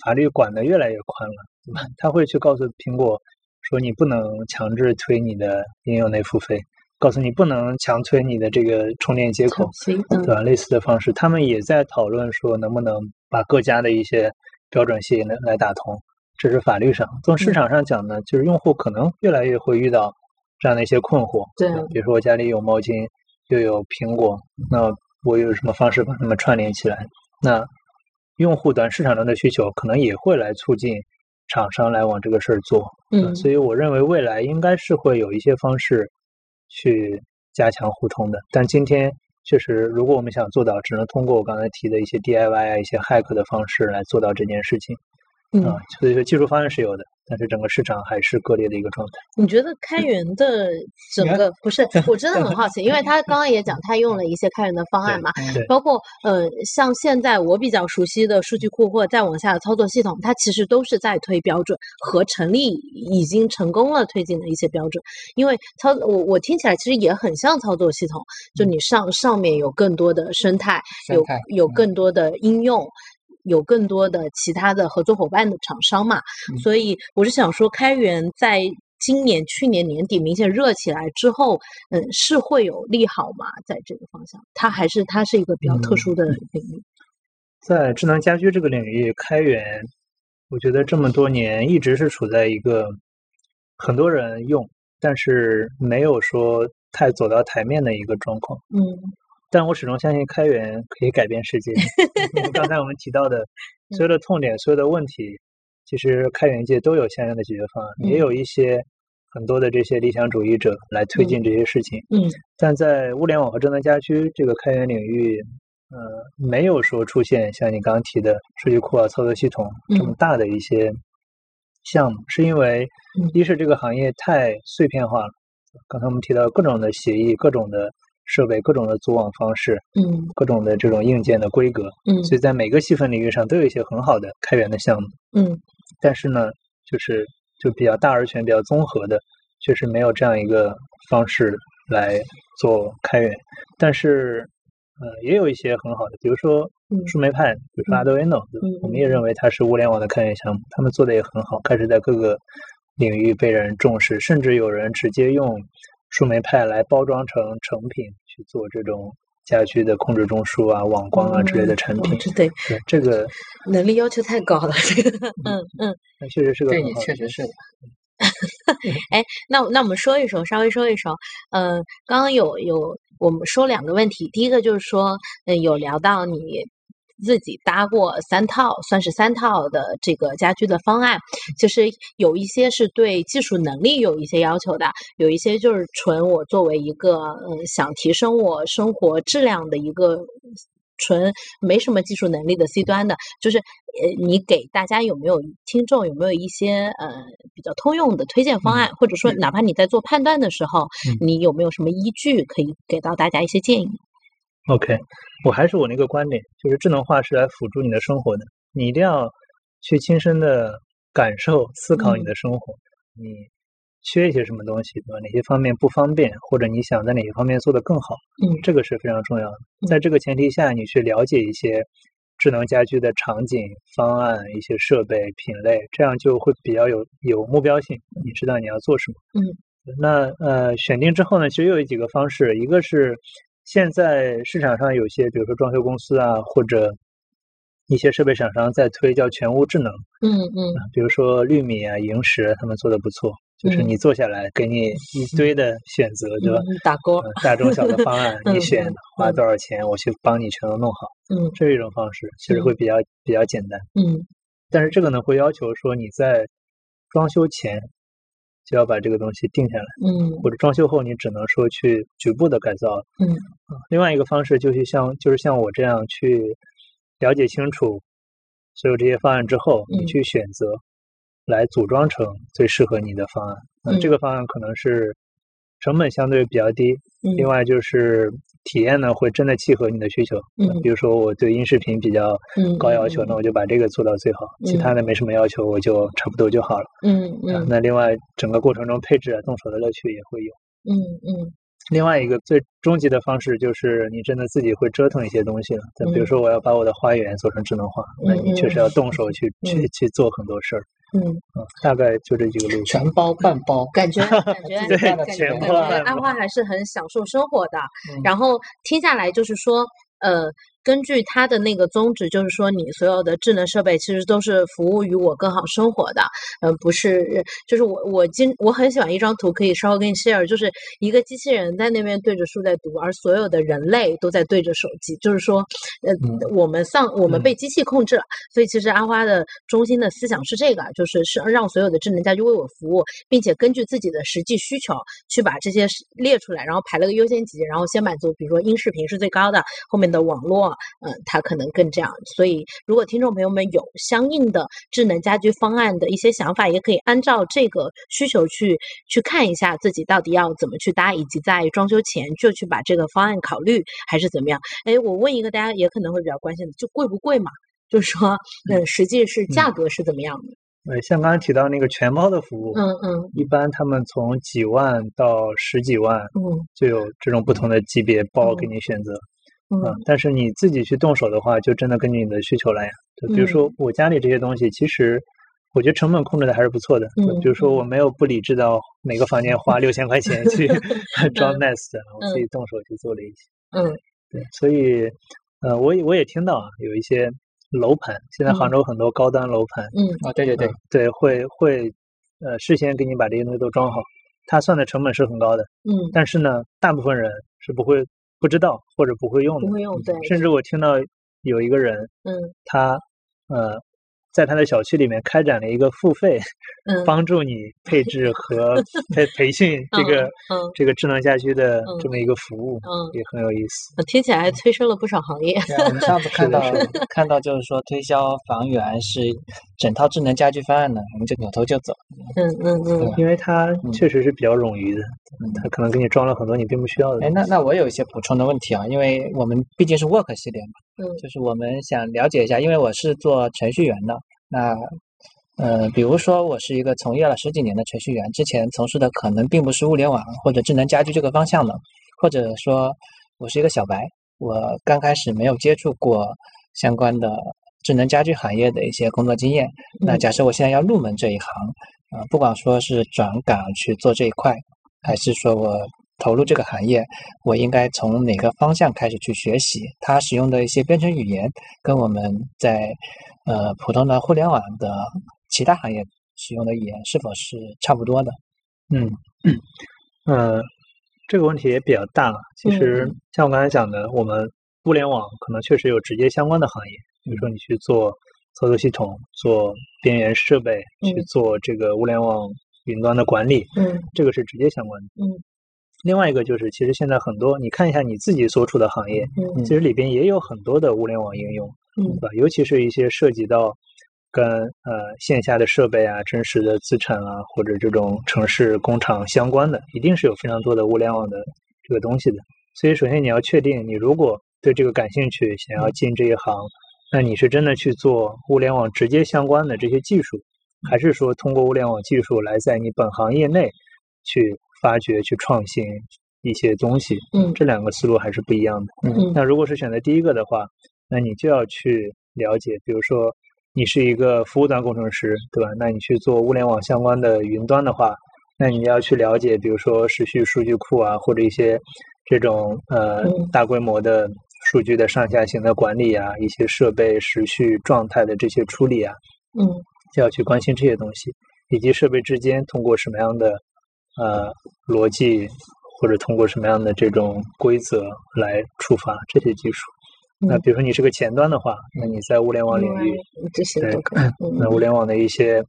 Speaker 1: 法律管得越来越宽了，对吧？他会去告诉苹果说你不能强制推你的应用内付费，告诉你不能强推你的这个充电接口，对吧？类似的方式，他们也在讨论说能不能把各家的一些标准协议来来打通，这是法律上。从市
Speaker 2: 嗯
Speaker 1: 场上讲呢，就是用户可能越来越会遇到这样的一些困惑。
Speaker 2: 对
Speaker 1: 比如说我家里有毛巾，又有苹果，那我有什么方式把它们串联起来？那用户端市场端的需求可能也会来促进厂商来往这个事儿做。
Speaker 2: 嗯
Speaker 1: 所以我认为未来应该是会有一些方式去加强互通的。但今天确实，如果我们想做到，只能通过我刚才提的一些 DIY 啊、一些 hack 的方式来做到这件事情
Speaker 2: 嗯
Speaker 1: 啊。所以说技术方案是有的，但是整个市场还是割裂的一个状态。
Speaker 2: 你觉得开源的整个不是？我真的很好奇，因为他刚刚也讲，他用了一些开源的方案嘛，包括呃，像现在我比较熟悉的数据库或者再往下的操作系统，它其实都是在推标准和成立已经成功了推进的一些标准。因为操我我听起来其实也很像操作系统，就你上上面有更多的生态，有有
Speaker 3: 嗯
Speaker 2: 更多的应用。有更多的其他的合作伙伴的厂商嘛，
Speaker 3: 嗯
Speaker 2: 所以我是想说，开源在今年、去年年底明显热起来之后，嗯，是会有利好吗？在这个方向，它还是它是一个比较特殊的领域。
Speaker 1: 在智能家居这个领域，开源，我觉得这么多年一直是处在一个很多人用，但是没有说太走到台面的一个状况。
Speaker 2: 嗯
Speaker 1: 但我始终相信开源可以改变世界。刚才我们提到的所有的痛点、所有的问题，其实开源界都有相应的解决方案，也
Speaker 2: 嗯
Speaker 1: 有一些很多的这些理想主义者来推进这些事情。
Speaker 2: 嗯
Speaker 1: 但在物联网和智能家居这个开源领域，呃，没有说出现像你刚刚提的数据库啊、操作系统这么
Speaker 2: 嗯
Speaker 1: 大的一些项目，是因为
Speaker 2: 嗯
Speaker 1: 一是这个行业太碎片化了。刚才我们提到各种的协议、各种的设备、各种的组网方式、
Speaker 2: 嗯
Speaker 1: 各种的这种硬件的规格，
Speaker 2: 嗯
Speaker 1: 所以在每个细分领域上都有一些很好的开源的项目。
Speaker 2: 嗯
Speaker 1: 但是呢，就是就比较大而全、比较综合的，确实没有这样一个方式来做开源。但是，呃，也有一些很好的，比如说
Speaker 2: 嗯
Speaker 1: 树莓派，比如说
Speaker 2: 嗯
Speaker 1: Arduino，、我们也认为它是物联网的开源项目，他们做的也很好，开始在各个领域被人重视，甚至有人直接用树莓派来包装成成品去做这种家居的控制中枢啊、网光啊之类的产品。
Speaker 2: 哦对
Speaker 1: 对，这个
Speaker 2: 能力要求太高了，这个嗯嗯。
Speaker 1: 那确实是个
Speaker 3: 对你确实是的。
Speaker 2: 那那我们说一说，稍微说一说。嗯、刚刚有有我们说两个问题，第一个就是说，嗯、有聊到你自己搭过三套，算是三套的这个家居的方案，其实有一些是对技术能力有一些要求的，有一些就是纯我作为一个嗯想提升我生活质量的一个。纯没什么技术能力的 C 端的，就是呃，你给大家有没有听众有没有一些呃比较通用的推荐方案，或者说哪怕你在做判断的时候，
Speaker 1: 嗯
Speaker 2: 你有没有什么依据可以给到大家一些建议？
Speaker 1: OK，我还是我那个观点，就是智能化是来辅助你的生活的，你一定要去亲身的感受、思考你的生活，你缺一些什么东西，对吧？哪些方面不方便，或者你想在哪些方面做得更好，
Speaker 2: 嗯
Speaker 1: 这个是非常重要的。在这个前提下，你去了解一些智能家居的场景、方案、一些设备品类，这样就会比较有有目标性，你知道你要做什么。
Speaker 2: 嗯，
Speaker 1: 那呃，选定之后呢，其实又有几个方式，一个是现在市场上有些，比如说装修公司啊，或者一些设备厂商在推叫全屋智能，
Speaker 2: 嗯嗯
Speaker 1: 比如说绿米啊、萤石他们做的不错，就是
Speaker 2: 嗯
Speaker 1: 你坐下来给你一堆的选择，对吧？
Speaker 2: 嗯，打勾，
Speaker 1: 呃大中小的方案，
Speaker 2: 嗯
Speaker 1: 你选
Speaker 2: 嗯
Speaker 1: 花多少钱，我去帮你全都弄好，
Speaker 2: 嗯
Speaker 1: 这是一种方式，其实会比较比较简单。
Speaker 2: 嗯
Speaker 1: 但是这个呢，会要求说你在装修前就要把这个东西定下来，
Speaker 2: 嗯
Speaker 1: 或者装修后你只能说去局部的改造。
Speaker 2: 嗯
Speaker 1: 啊，另外一个方式就是像就是像我这样去了解清楚所有这些方案之后，你
Speaker 2: 嗯
Speaker 1: 去选择来组装成最适合你的方案。那
Speaker 2: 嗯
Speaker 1: 这个方案可能是成本相对比较低，
Speaker 2: 嗯，
Speaker 1: 另外就是体验呢会真的契合你的需求。
Speaker 2: 嗯
Speaker 1: 比如说我对音视频比较
Speaker 2: 嗯
Speaker 1: 高要求，
Speaker 2: 嗯
Speaker 1: 那我就把这个做到最好，其他的没什么要求，我就差不多就好了。
Speaker 2: 嗯
Speaker 1: 那另外整个过程中配置啊、动手的乐趣也会有。
Speaker 2: 嗯嗯
Speaker 1: 另外一个最终极的方式就是你真的自己会折腾一些东西了。再比如
Speaker 2: 嗯
Speaker 1: 说我要把我的花园做成智能化，那你确实要动手去去
Speaker 2: 嗯
Speaker 1: 去做很多事儿。
Speaker 2: 嗯，
Speaker 1: 啊，大概就这几个路线。
Speaker 3: 全包半包，
Speaker 2: 感觉感觉
Speaker 1: 对
Speaker 2: 感觉
Speaker 1: 全
Speaker 2: 感
Speaker 1: 包半包
Speaker 2: 觉阿花还是很享受生活的。
Speaker 3: 嗯
Speaker 2: 然后听下来就是说，呃，根据它的那个宗旨，就是说你所有的智能设备其实都是服务于我更好生活的，呃，不是，就是我我今我很喜欢一张图，可以稍微给你 share，就是一个机器人在那边对着书在读，而所有的人类都在对着手机，就是说，呃，
Speaker 3: 嗯
Speaker 2: 我们丧我们
Speaker 1: 嗯。
Speaker 2: 被机器控制了，所以其实阿花的中心的思想是这个，就是是让所有的智能家居为我服务，并且根据自己的实际需求去把这些列出来，然后排了个优先级，然后先满足，比如说音视频是最高的，后面的网络，嗯、它可能更这样。所以，如果听众朋友们有相应的智能家居方案的一些想法，也可以按照这个需求去去看一下自己到底要怎么去搭，以及在装修前就去把这个方案考虑，还是怎么样？哎，我问一个大家也可能会比较关心的，就贵不贵嘛？就是说，嗯，实际是价格是怎么样的？
Speaker 1: 呃，像刚刚提到那个全包的服务，
Speaker 2: 嗯嗯
Speaker 1: 一般他们从几万到十几万
Speaker 2: 嗯
Speaker 1: 就有这种不同的级别包给
Speaker 2: 嗯
Speaker 1: 你选择。
Speaker 2: 嗯。
Speaker 1: 啊，但是你自己去动手的话，就真的根据你的需求来呀。就比如
Speaker 2: 嗯。
Speaker 1: 说我家里这些东西，其实我觉得成本控制的还是不错的。就
Speaker 2: 嗯
Speaker 1: 比如说
Speaker 2: 嗯。
Speaker 1: 我没有不理智到每个房间花六千块钱去 装 Nest，我自己动手去做了一些。
Speaker 2: 嗯。
Speaker 1: 对，所以呃，我也我也听到啊，有一些楼盘，现在杭
Speaker 2: 嗯。
Speaker 1: 州很多高端楼盘，
Speaker 2: 嗯。
Speaker 3: 啊，对对对
Speaker 1: 嗯，对，会会呃事先给你把这些东西都装好，他算的成本是很高的，
Speaker 2: 嗯，
Speaker 1: 但是呢，大部分人是不会不知道或者不会用的，
Speaker 2: 不会用，对，
Speaker 1: 甚至我听到有一个人，
Speaker 2: 嗯。
Speaker 1: 他呃，在他的小区里面开展了一个付费，
Speaker 2: 嗯
Speaker 1: 帮助你配置和 培培训这个、
Speaker 2: 嗯
Speaker 1: 这个智能家居的
Speaker 2: 嗯
Speaker 1: 这么一个服务，
Speaker 2: 嗯，
Speaker 1: 也很有意思。
Speaker 2: 听起来催生了不少行业。
Speaker 3: 我们上次 看到看到就是说推销房源是整套智能家居方案呢，我们就扭头就走。
Speaker 2: 嗯嗯嗯
Speaker 1: 因为它
Speaker 3: 嗯
Speaker 1: 确实是比较冗余的，
Speaker 3: 嗯
Speaker 1: 它可能给你装了很多你并不需要的
Speaker 3: 哎，那那我有一些补充的问题啊，因为我们毕竟是 Work 系列嘛，
Speaker 2: 嗯
Speaker 3: 就是我们想了解一下，因为我是做程序员的，那呃，比如说我是一个从业了十几年的程序员，之前从事的可能并不是物联网或者智能家居这个方向的，或者说我是一个小白，我刚开始没有接触过相关的智能家居行业的一些工作经验。那
Speaker 2: 嗯
Speaker 3: 假设我现在要入门这一行，啊、不管说是转岗去做这一块，还是说我投入这个行业，我应该从哪个方向开始去学习？它使用的一些编程语言，跟我们在呃普通的互联网的其他行业使用的语言是否是差不多的？
Speaker 1: 嗯，呃，这个问题也比较大。其实
Speaker 2: 嗯
Speaker 1: 像我刚才讲的，我们物联网可能确实有直接相关的行业，比如说你去做操作系统、做边缘设备、去
Speaker 2: 嗯
Speaker 1: 做这个物联网云端的管理，
Speaker 2: 嗯
Speaker 1: 这个是直接相关的。
Speaker 2: 嗯。
Speaker 1: 另外一个就是，其实现在很多，你看一下你自己所处的行业，
Speaker 2: 嗯
Speaker 1: 其实里边也有很多的物联网应用，
Speaker 2: 嗯
Speaker 1: 对吧？尤其是一些涉及到跟呃线下的设备啊、真实的资产啊，或者这种城市工厂相关的，一定是有非常多的物联网的这个东西的。所以，首先你要确定，你如果对这个感兴趣，想要进这一行，那你是真的去做物联网直接相关的这些技术，还是说通过物联网技术来在你本行业内去发掘、去创新一些东西？
Speaker 2: 嗯
Speaker 1: 这两个思路还是不一样的。
Speaker 2: 嗯
Speaker 1: 那如果是选择第一个的话，那你就要去了解，比如说你是一个服务端工程师，对吧？那你去做物联网相关的云端的话，那你要去了解，比如说时序数据库啊，或者一些这种呃
Speaker 2: 嗯
Speaker 1: 大规模的数据的上下行的管理啊，一些设备时序状态的这些处理啊，
Speaker 2: 嗯
Speaker 1: 就要去关心这些东西，以及设备之间通过什么样的呃逻辑或者通过什么样的这种规则来触发这些技术。那
Speaker 2: 嗯
Speaker 1: 比如说你是个前端的话，那你在物联网领域，
Speaker 2: 这些
Speaker 1: 对那物联网的一些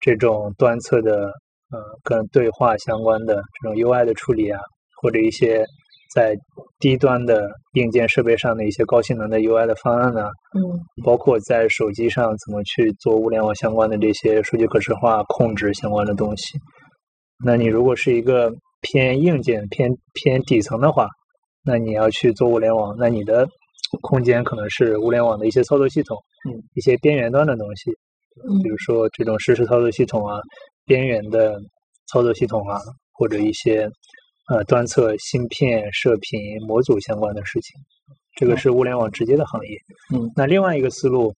Speaker 1: 这种端侧的呃跟对话相关的这种 UI 的处理啊，或者一些在低端的硬件设备上的一些高性能的 UI 的方案呢、
Speaker 2: 嗯
Speaker 1: 包括在手机上怎么去做物联网相关的这些数据可视化控制相关的东西。那你如果是一个偏硬件、偏偏底层的话，那你要去做物联网，那你的空间可能是物联网的一些操作系统，
Speaker 3: 嗯，
Speaker 1: 一些边缘端的东西，
Speaker 2: 嗯
Speaker 1: 比如说这种实时操作系统啊、边缘的操作系统啊，或者一些呃端侧芯片、射频、模组相关的事情，这个
Speaker 3: 哦
Speaker 1: 是物联网直接的行业。
Speaker 3: 嗯，
Speaker 1: 那另外一个思路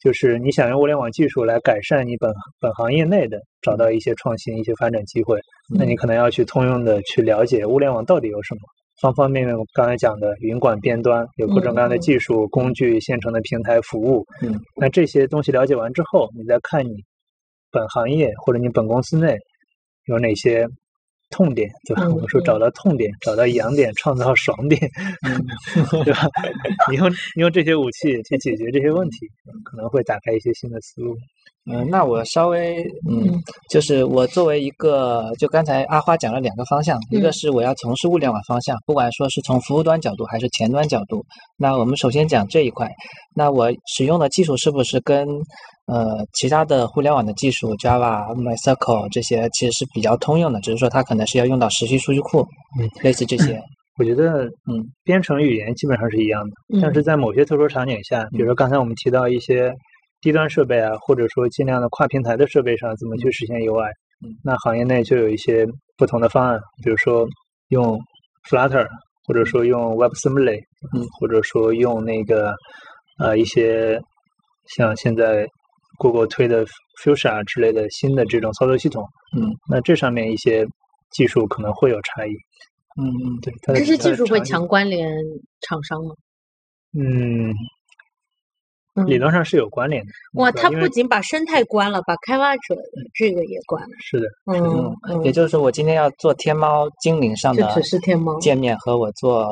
Speaker 1: 就是你想用物联网技术来改善你本本行业内的，找到一些创新、一些发展机会，那
Speaker 3: 嗯
Speaker 1: 你可能要去通用的去了解物联网到底有什么。方方面面，我刚才讲的云管边端有各种各样的技术、工具、现成的平台服务，
Speaker 3: 嗯，
Speaker 1: 那这些东西了解完之后，你再看你本行业或者你本公司内有哪些痛点，对吧？
Speaker 2: 嗯
Speaker 1: 我们说找到痛点，找到痒点，创造爽点，对吧？你用你用这些武器去解决这些问题，可能会打开一些新的思路。
Speaker 3: 嗯，那我稍微嗯
Speaker 2: 嗯，
Speaker 3: 就是我作为一个，就刚才阿花讲了两个方向，一个
Speaker 2: 嗯。
Speaker 3: 是我要从事物联网方向，不管说是从服务端角度还是前端角度。那我们首先讲这一块，那我使用的技术是不是跟呃其他的互联网的技术 Java、MySQL 这些其实是比较通用的，只是说它可能是要用到时序数据库，
Speaker 1: 嗯，
Speaker 3: 类似这些。
Speaker 1: 我觉得，
Speaker 3: 嗯，
Speaker 1: 编程语言基本上是一样的，但是
Speaker 2: 嗯
Speaker 1: 在某些特殊场景下，比如说刚才我们提到一些低端设备啊，或者说尽量的跨平台的设备上，怎么去实现 UI？
Speaker 3: 嗯
Speaker 1: 那行业内就有一些不同的方案，比如说用 Flutter，或者说用 WebAssembly，
Speaker 3: 嗯，
Speaker 1: 或者说用那个呃一些像现在 Google 推的 Fuchsia 之类的新的这种操作系统，
Speaker 3: 嗯
Speaker 1: 那这上面一些技术可能会有差异。
Speaker 3: 嗯嗯，
Speaker 1: 对，它的
Speaker 2: 这些技术会强关联厂商吗？
Speaker 1: 嗯，
Speaker 2: 嗯
Speaker 1: 理论上是有关联的。
Speaker 2: 哇，它不仅把生态关了，把开发者的这个也关了。
Speaker 1: 是的，
Speaker 2: 嗯嗯，
Speaker 3: 也就是说，我今天要做天猫精灵上的
Speaker 2: 就只是天猫。
Speaker 3: 界面和我做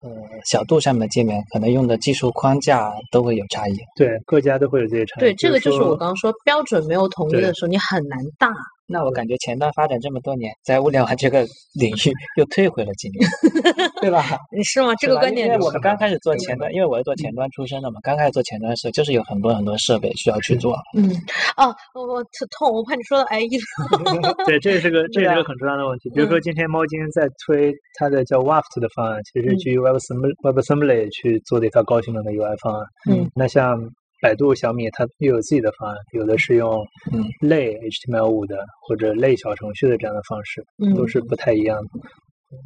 Speaker 3: 呃小度上面的界面，可能用的技术框架都会有差异。
Speaker 1: 对，各家都会有这些差异。
Speaker 2: 对，这个就是我刚刚说标准没有统一的时候，你很难大。
Speaker 3: 那我感觉前端发展这么多年，在物联网这个领域 又退回了几年，对吧？
Speaker 2: 你是吗？这个观点是
Speaker 3: 因为我们刚开始做前端，因为我是做前端出身的嘛，刚开始做前端的时候，就是有很多很多设备需要去做。
Speaker 2: 嗯，哦，我我痛，我怕你说到 IE
Speaker 1: 对，这是个这是个很重要的问题。比如说，今天猫精在推它的叫 WAFT 的方案，其实基于 WebAssembly WebAssembly 去做的一套高性能的 UI 方案。
Speaker 2: 嗯，
Speaker 1: 那像百度、小米，它又有自己的方案，有的是用
Speaker 3: 嗯
Speaker 1: 类 HTML5 的或者类小程序的这样的方式，都
Speaker 2: 嗯
Speaker 1: 是不太一样的。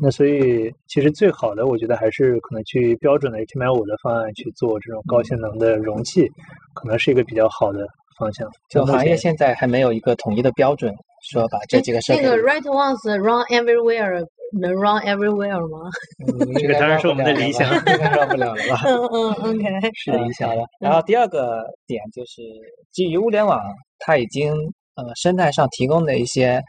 Speaker 1: 那所以，其实最好的，我觉得还是可能去标准的 HTML5 的方案去做这种高性能的容器，可能是一个比较好的方向。
Speaker 3: 就行业现在还没有一个统一的标准，说把这几个设备。
Speaker 2: 那个 Write Once Run Everywhere 能 Run Everywhere 吗？
Speaker 3: 嗯
Speaker 1: 这个当然是我们的理想
Speaker 3: 应该让不了了吧？
Speaker 2: 嗯 嗯，OK。
Speaker 1: 是理想
Speaker 3: 好的。然后第二个点就是基于物联网，它已经呃生态上提供的一些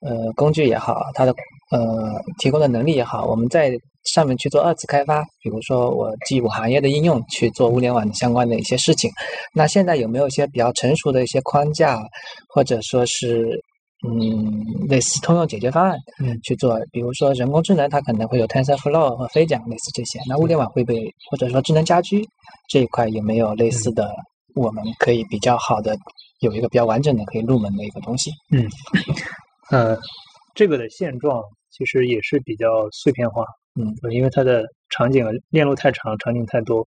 Speaker 3: 呃工具也好，它的呃提供的能力也好，我们在上面去做二次开发，比如说我基于我行业的应用去做物联网相关的一些事情。那现在有没有一些比较成熟的一些框架，或者说是嗯类似通用解决方案，
Speaker 1: 嗯
Speaker 3: 去做？比如说人工智能，它可能会有 TensorFlow 和飞桨类似这些。那物联网会不会，或者说智能家居这一块有没有类似的，我们可以比较好的有一个比较完整的可以入门的一个东西？
Speaker 1: 嗯呃，这个的现状其实也是比较碎片化，
Speaker 3: 嗯，
Speaker 1: 因为它的场景链路太长，场景太多。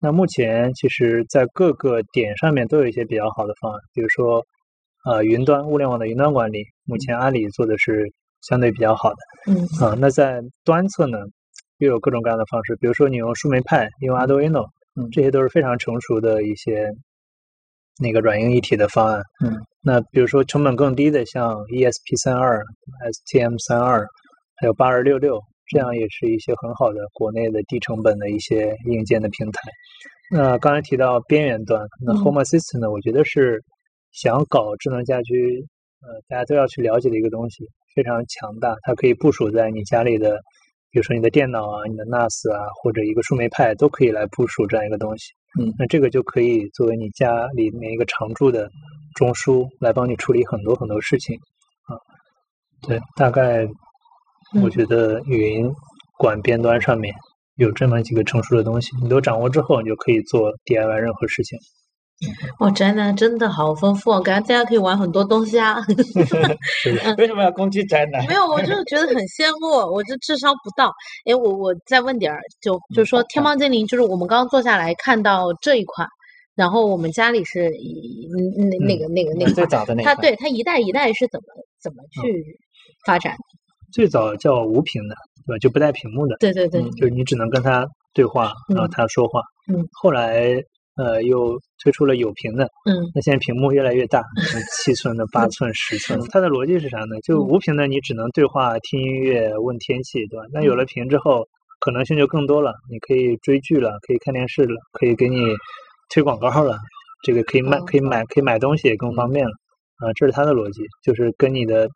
Speaker 1: 那目前其实，在各个点上面都有一些比较好的方案，比如说，呃，云端物联网的云端管理，目前阿里做的是相对比较好的。
Speaker 2: 嗯
Speaker 1: 啊、那在端侧呢，又有各种各样的方式，比如说你用树莓派，用 Arduino，
Speaker 3: 嗯
Speaker 1: 这些都是非常成熟的一些那个软硬一体的方案。
Speaker 3: 嗯，
Speaker 1: 那比如说成本更低的，像 ESP 三二、STM 三二，还有八二六六这样也是一些很好的国内的低成本的一些硬件的平台。那刚才提到边缘端，那
Speaker 2: 嗯
Speaker 1: Home Assistant 呢，我觉得是想搞智能家居，呃，大家都要去了解的一个东西，非常强大，它可以部署在你家里的，比如说你的电脑啊、你的 NAS 啊，或者一个树莓派都可以来部署这样一个东西。
Speaker 3: 嗯
Speaker 1: 那这个就可以作为你家里面一个常驻的中枢，来帮你处理很多很多事情啊。对，大概我
Speaker 2: 嗯
Speaker 1: 觉得云管边端上面有这么几个成熟的东西，你都掌握之后，你就可以做 DIY 任何事情。
Speaker 2: 哇，宅男真的好丰富哦，感觉大家可以玩很多东西啊。
Speaker 3: 为什么要攻击宅男？
Speaker 2: 没有，我就是觉得很羡慕，我这智商不到。哎，我我再问点儿，就就是说天猫精灵，就是我们刚刚坐下来看到这一款，然后我们家里是那那个那个那个最
Speaker 3: 早的那它
Speaker 2: 对它一代一代是怎么怎么去发展？
Speaker 1: 最早叫无屏的，对吧？就不带屏幕的，
Speaker 2: 对对对，
Speaker 3: 嗯
Speaker 1: 就是你只能跟它对话，然后
Speaker 2: 嗯
Speaker 1: 它说话。
Speaker 2: 嗯
Speaker 1: 后来呃又推出了有屏的，
Speaker 2: 嗯
Speaker 1: 那现在屏幕越来越大，七寸的、八寸、十 寸。它的逻辑是啥呢？就
Speaker 2: 嗯
Speaker 1: 无屏的你只能对话、听音乐、问天气，对吧？那有了屏之后，可能性就更多了，你可以追剧了，可以看电视了，可以给你推广告了，这个可以卖、
Speaker 2: 哦
Speaker 1: 可以买、可以买东西也更方便了。啊，这是它的逻辑，就是跟你的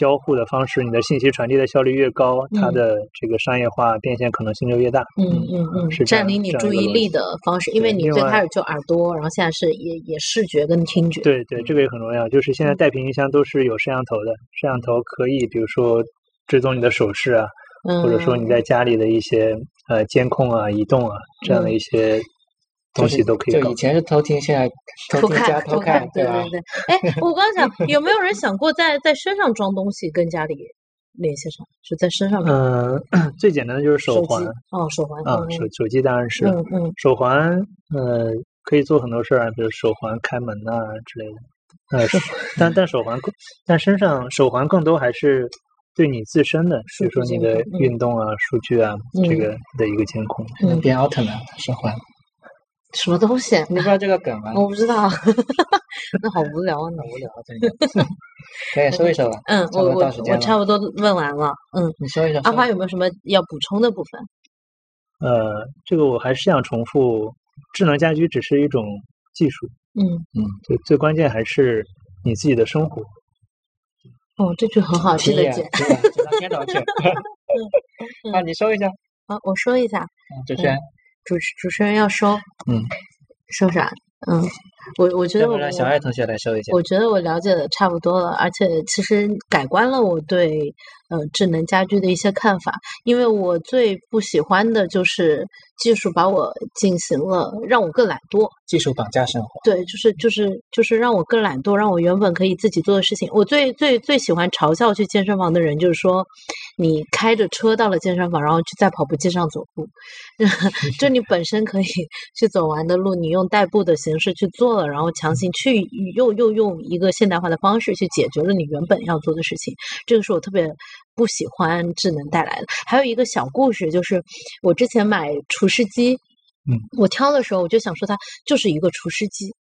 Speaker 1: 交互的方式，你的信息传递的效率越高，它
Speaker 2: 嗯
Speaker 1: 的这个商业化变现可能性就越大。
Speaker 2: 嗯嗯嗯，
Speaker 1: 是
Speaker 2: 占领你注意力的方式，因为你最开始就耳朵，然后现在是也也视觉跟听觉。
Speaker 1: 对对，这个也很重要。就是现在
Speaker 2: 嗯
Speaker 1: 带屏音箱都是有摄像头的，摄像头可以比如说追踪你的手势啊，
Speaker 2: 嗯，
Speaker 1: 或者说你在家里的一些呃监控啊、移动啊这样的
Speaker 2: 嗯
Speaker 1: 一些东西都可以搞
Speaker 3: 就以。前是偷听，现在偷
Speaker 2: 偷
Speaker 3: 听加
Speaker 2: 看偷
Speaker 3: 看，
Speaker 2: 对对？对。哎，我刚想，有没有人想过在在身上装东西跟家里联系上？是在身上装
Speaker 1: 嗯、最简单的就是手
Speaker 2: 手
Speaker 1: 环
Speaker 2: 哦，手环
Speaker 1: 啊，
Speaker 2: 嗯
Speaker 1: 手手机当然是
Speaker 2: 嗯嗯
Speaker 1: 手环，呃，可以做很多事儿啊，比如手环开门呐、之类的。呃，但但手环更，但身上手环更多还是对你自身的，比如说你的运动啊、数据啊，这
Speaker 2: 嗯
Speaker 1: 个的一个监控。
Speaker 2: 嗯，
Speaker 3: 变奥特曼手环，
Speaker 2: 什么东西？
Speaker 3: 你不知道这个梗吗？
Speaker 2: 我不知道，那好无聊啊！那
Speaker 3: 无聊，真的。可以说一说吧。
Speaker 2: 嗯，我我我差不多问完了。嗯，
Speaker 3: 你说一说。
Speaker 2: 阿花有没有什么要补充的部分？
Speaker 1: 呃，这个我还是想重复，智能家居只是一种技术，
Speaker 2: 嗯嗯，
Speaker 1: 最最关键还是你自己的生活。
Speaker 2: 哦，这句很好，
Speaker 3: 听懂去。啊，你说一下，
Speaker 2: 好，我说一下，
Speaker 3: 嗯主持人，
Speaker 2: 主持主持人要收，
Speaker 3: 嗯，
Speaker 2: 收啥？嗯，我我觉得我
Speaker 3: 让小爱同学来收一下。
Speaker 2: 我觉得我了解的差不多了，而且其实改观了我对呃智能家居的一些看法。因为我最不喜欢的就是技术把我进行了让我更懒惰，
Speaker 3: 技术绑架生活。
Speaker 2: 对，就是就是就是让我更懒惰，让我原本可以自己做的事情。我最最最喜欢嘲笑去健身房的人，就是说你开着车到了健身房，然后去在跑步机上走步，就你本身可以 去走完的路，你用代步的形式去做了，然后强行去又又用一个现代化的方式去解决了你原本要做的事情。这个是我特别不喜欢智能带来的。还有一个小故事，就是我之前买除湿机，
Speaker 1: 嗯，
Speaker 2: 我挑的时候我就想说它就是一个除湿机。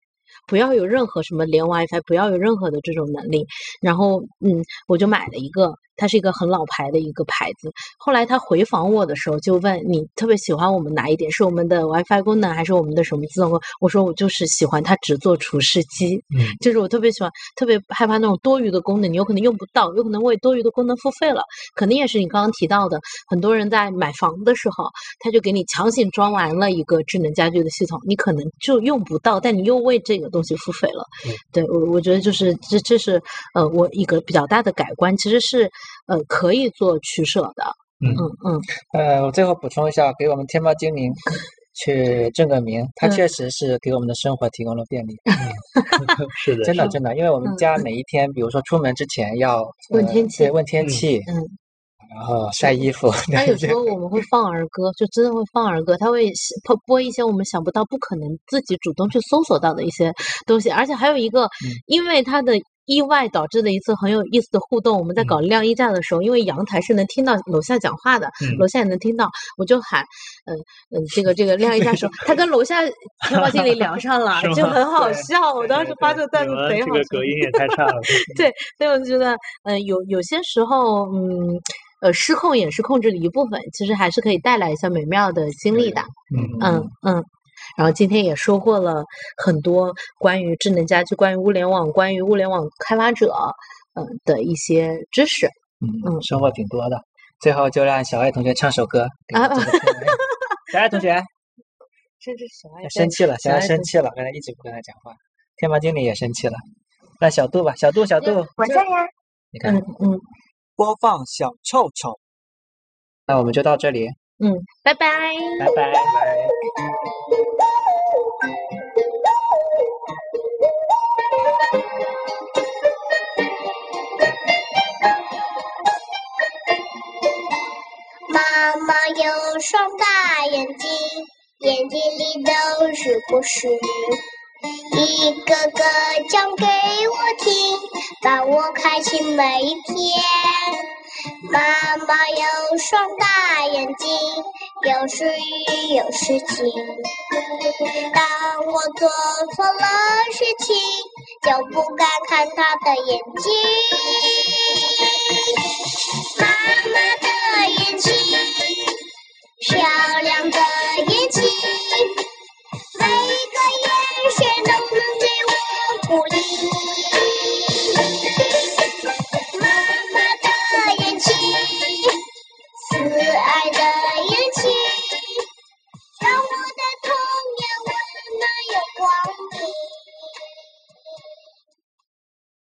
Speaker 2: 不要有任何什么连 WiFi，不要有任何的这种能力。然后，嗯，我就买了一个，它是一个很老牌的一个牌子。后来他回访我的时候，就问你特别喜欢我们哪一点？是我们的 WiFi 功能，还是我们的什么自动功能？我说我就是喜欢它只做除湿机，
Speaker 1: 嗯
Speaker 2: 就是我特别喜欢，特别害怕那种多余的功能，你有可能用不到，有可能为多余的功能付费了。肯定也是你刚刚提到的，很多人在买房的时候，他就给你强行装完了一个智能家居的系统，你可能就用不到，但你又为这个东西付费了。
Speaker 1: 嗯
Speaker 2: 对我，我觉得就是这，这是呃我一个比较大的改观，其实是呃可以做取舍的。
Speaker 1: 嗯
Speaker 2: 嗯嗯
Speaker 3: 呃，我最后补充一下，给我们天猫精灵 去证个名，它
Speaker 2: 嗯
Speaker 3: 确实是给我们的生活提供了便利。
Speaker 1: 是的，
Speaker 3: 真的真的，因为我们
Speaker 2: 嗯
Speaker 3: 家每一天，比如说出门之前要呃
Speaker 2: 问天气
Speaker 3: 对，问天
Speaker 1: 嗯
Speaker 3: 气，
Speaker 2: 嗯，
Speaker 3: 然后晒衣服，
Speaker 2: 他有时候我们会放儿歌，就真的会放儿歌，他会播播一些我们想不到、不可能自己主动去搜索到的一些东西，而且还有一个，
Speaker 3: 嗯
Speaker 2: 因为他的。意外导致的一次很有意思的互动。我们在
Speaker 1: 嗯
Speaker 2: 搞晾衣架的时候，因为阳台是能听到楼下讲话的，
Speaker 1: 嗯
Speaker 2: 楼下也能听到，我就喊，嗯嗯，这个这个晾衣架说，他跟楼下天猫经理聊上了，就很好笑。我当时发这个段子贼好笑。
Speaker 1: 个隔音也太差了。
Speaker 2: 对，所以我就觉得，嗯、有有些时候，嗯，呃失控也是控制的一部分，其实还是可以带来一些美妙的经历的。
Speaker 1: 嗯
Speaker 2: 嗯嗯。然后今天也收获了很多关于智能家居、关于物联网、关于物联网开发者嗯、呃的一些知识。
Speaker 3: 嗯
Speaker 2: 嗯
Speaker 3: 收获挺多的。最后就让小爱同学唱首歌给
Speaker 2: 啊
Speaker 3: 这个听众小爱同学
Speaker 2: 这是小爱
Speaker 3: 生气了，小爱
Speaker 2: 小爱
Speaker 3: 生气了，刚才一直不跟他讲话。天猫经理也生气了。那小度吧，小度，小度，
Speaker 4: 我在呀。
Speaker 3: 你看
Speaker 2: 嗯，嗯
Speaker 3: 播放小臭臭。那我们就到这里，
Speaker 2: 嗯，拜拜。
Speaker 3: 拜拜。
Speaker 7: 妈妈有双大眼睛，眼睛里都是故事，一个个讲给我听，伴我开心每一天。妈妈有双大眼睛，有时雨，有时晴。当我做错了事情，就不该看她的眼睛。妈妈的眼睛，漂亮的眼睛，每个眼。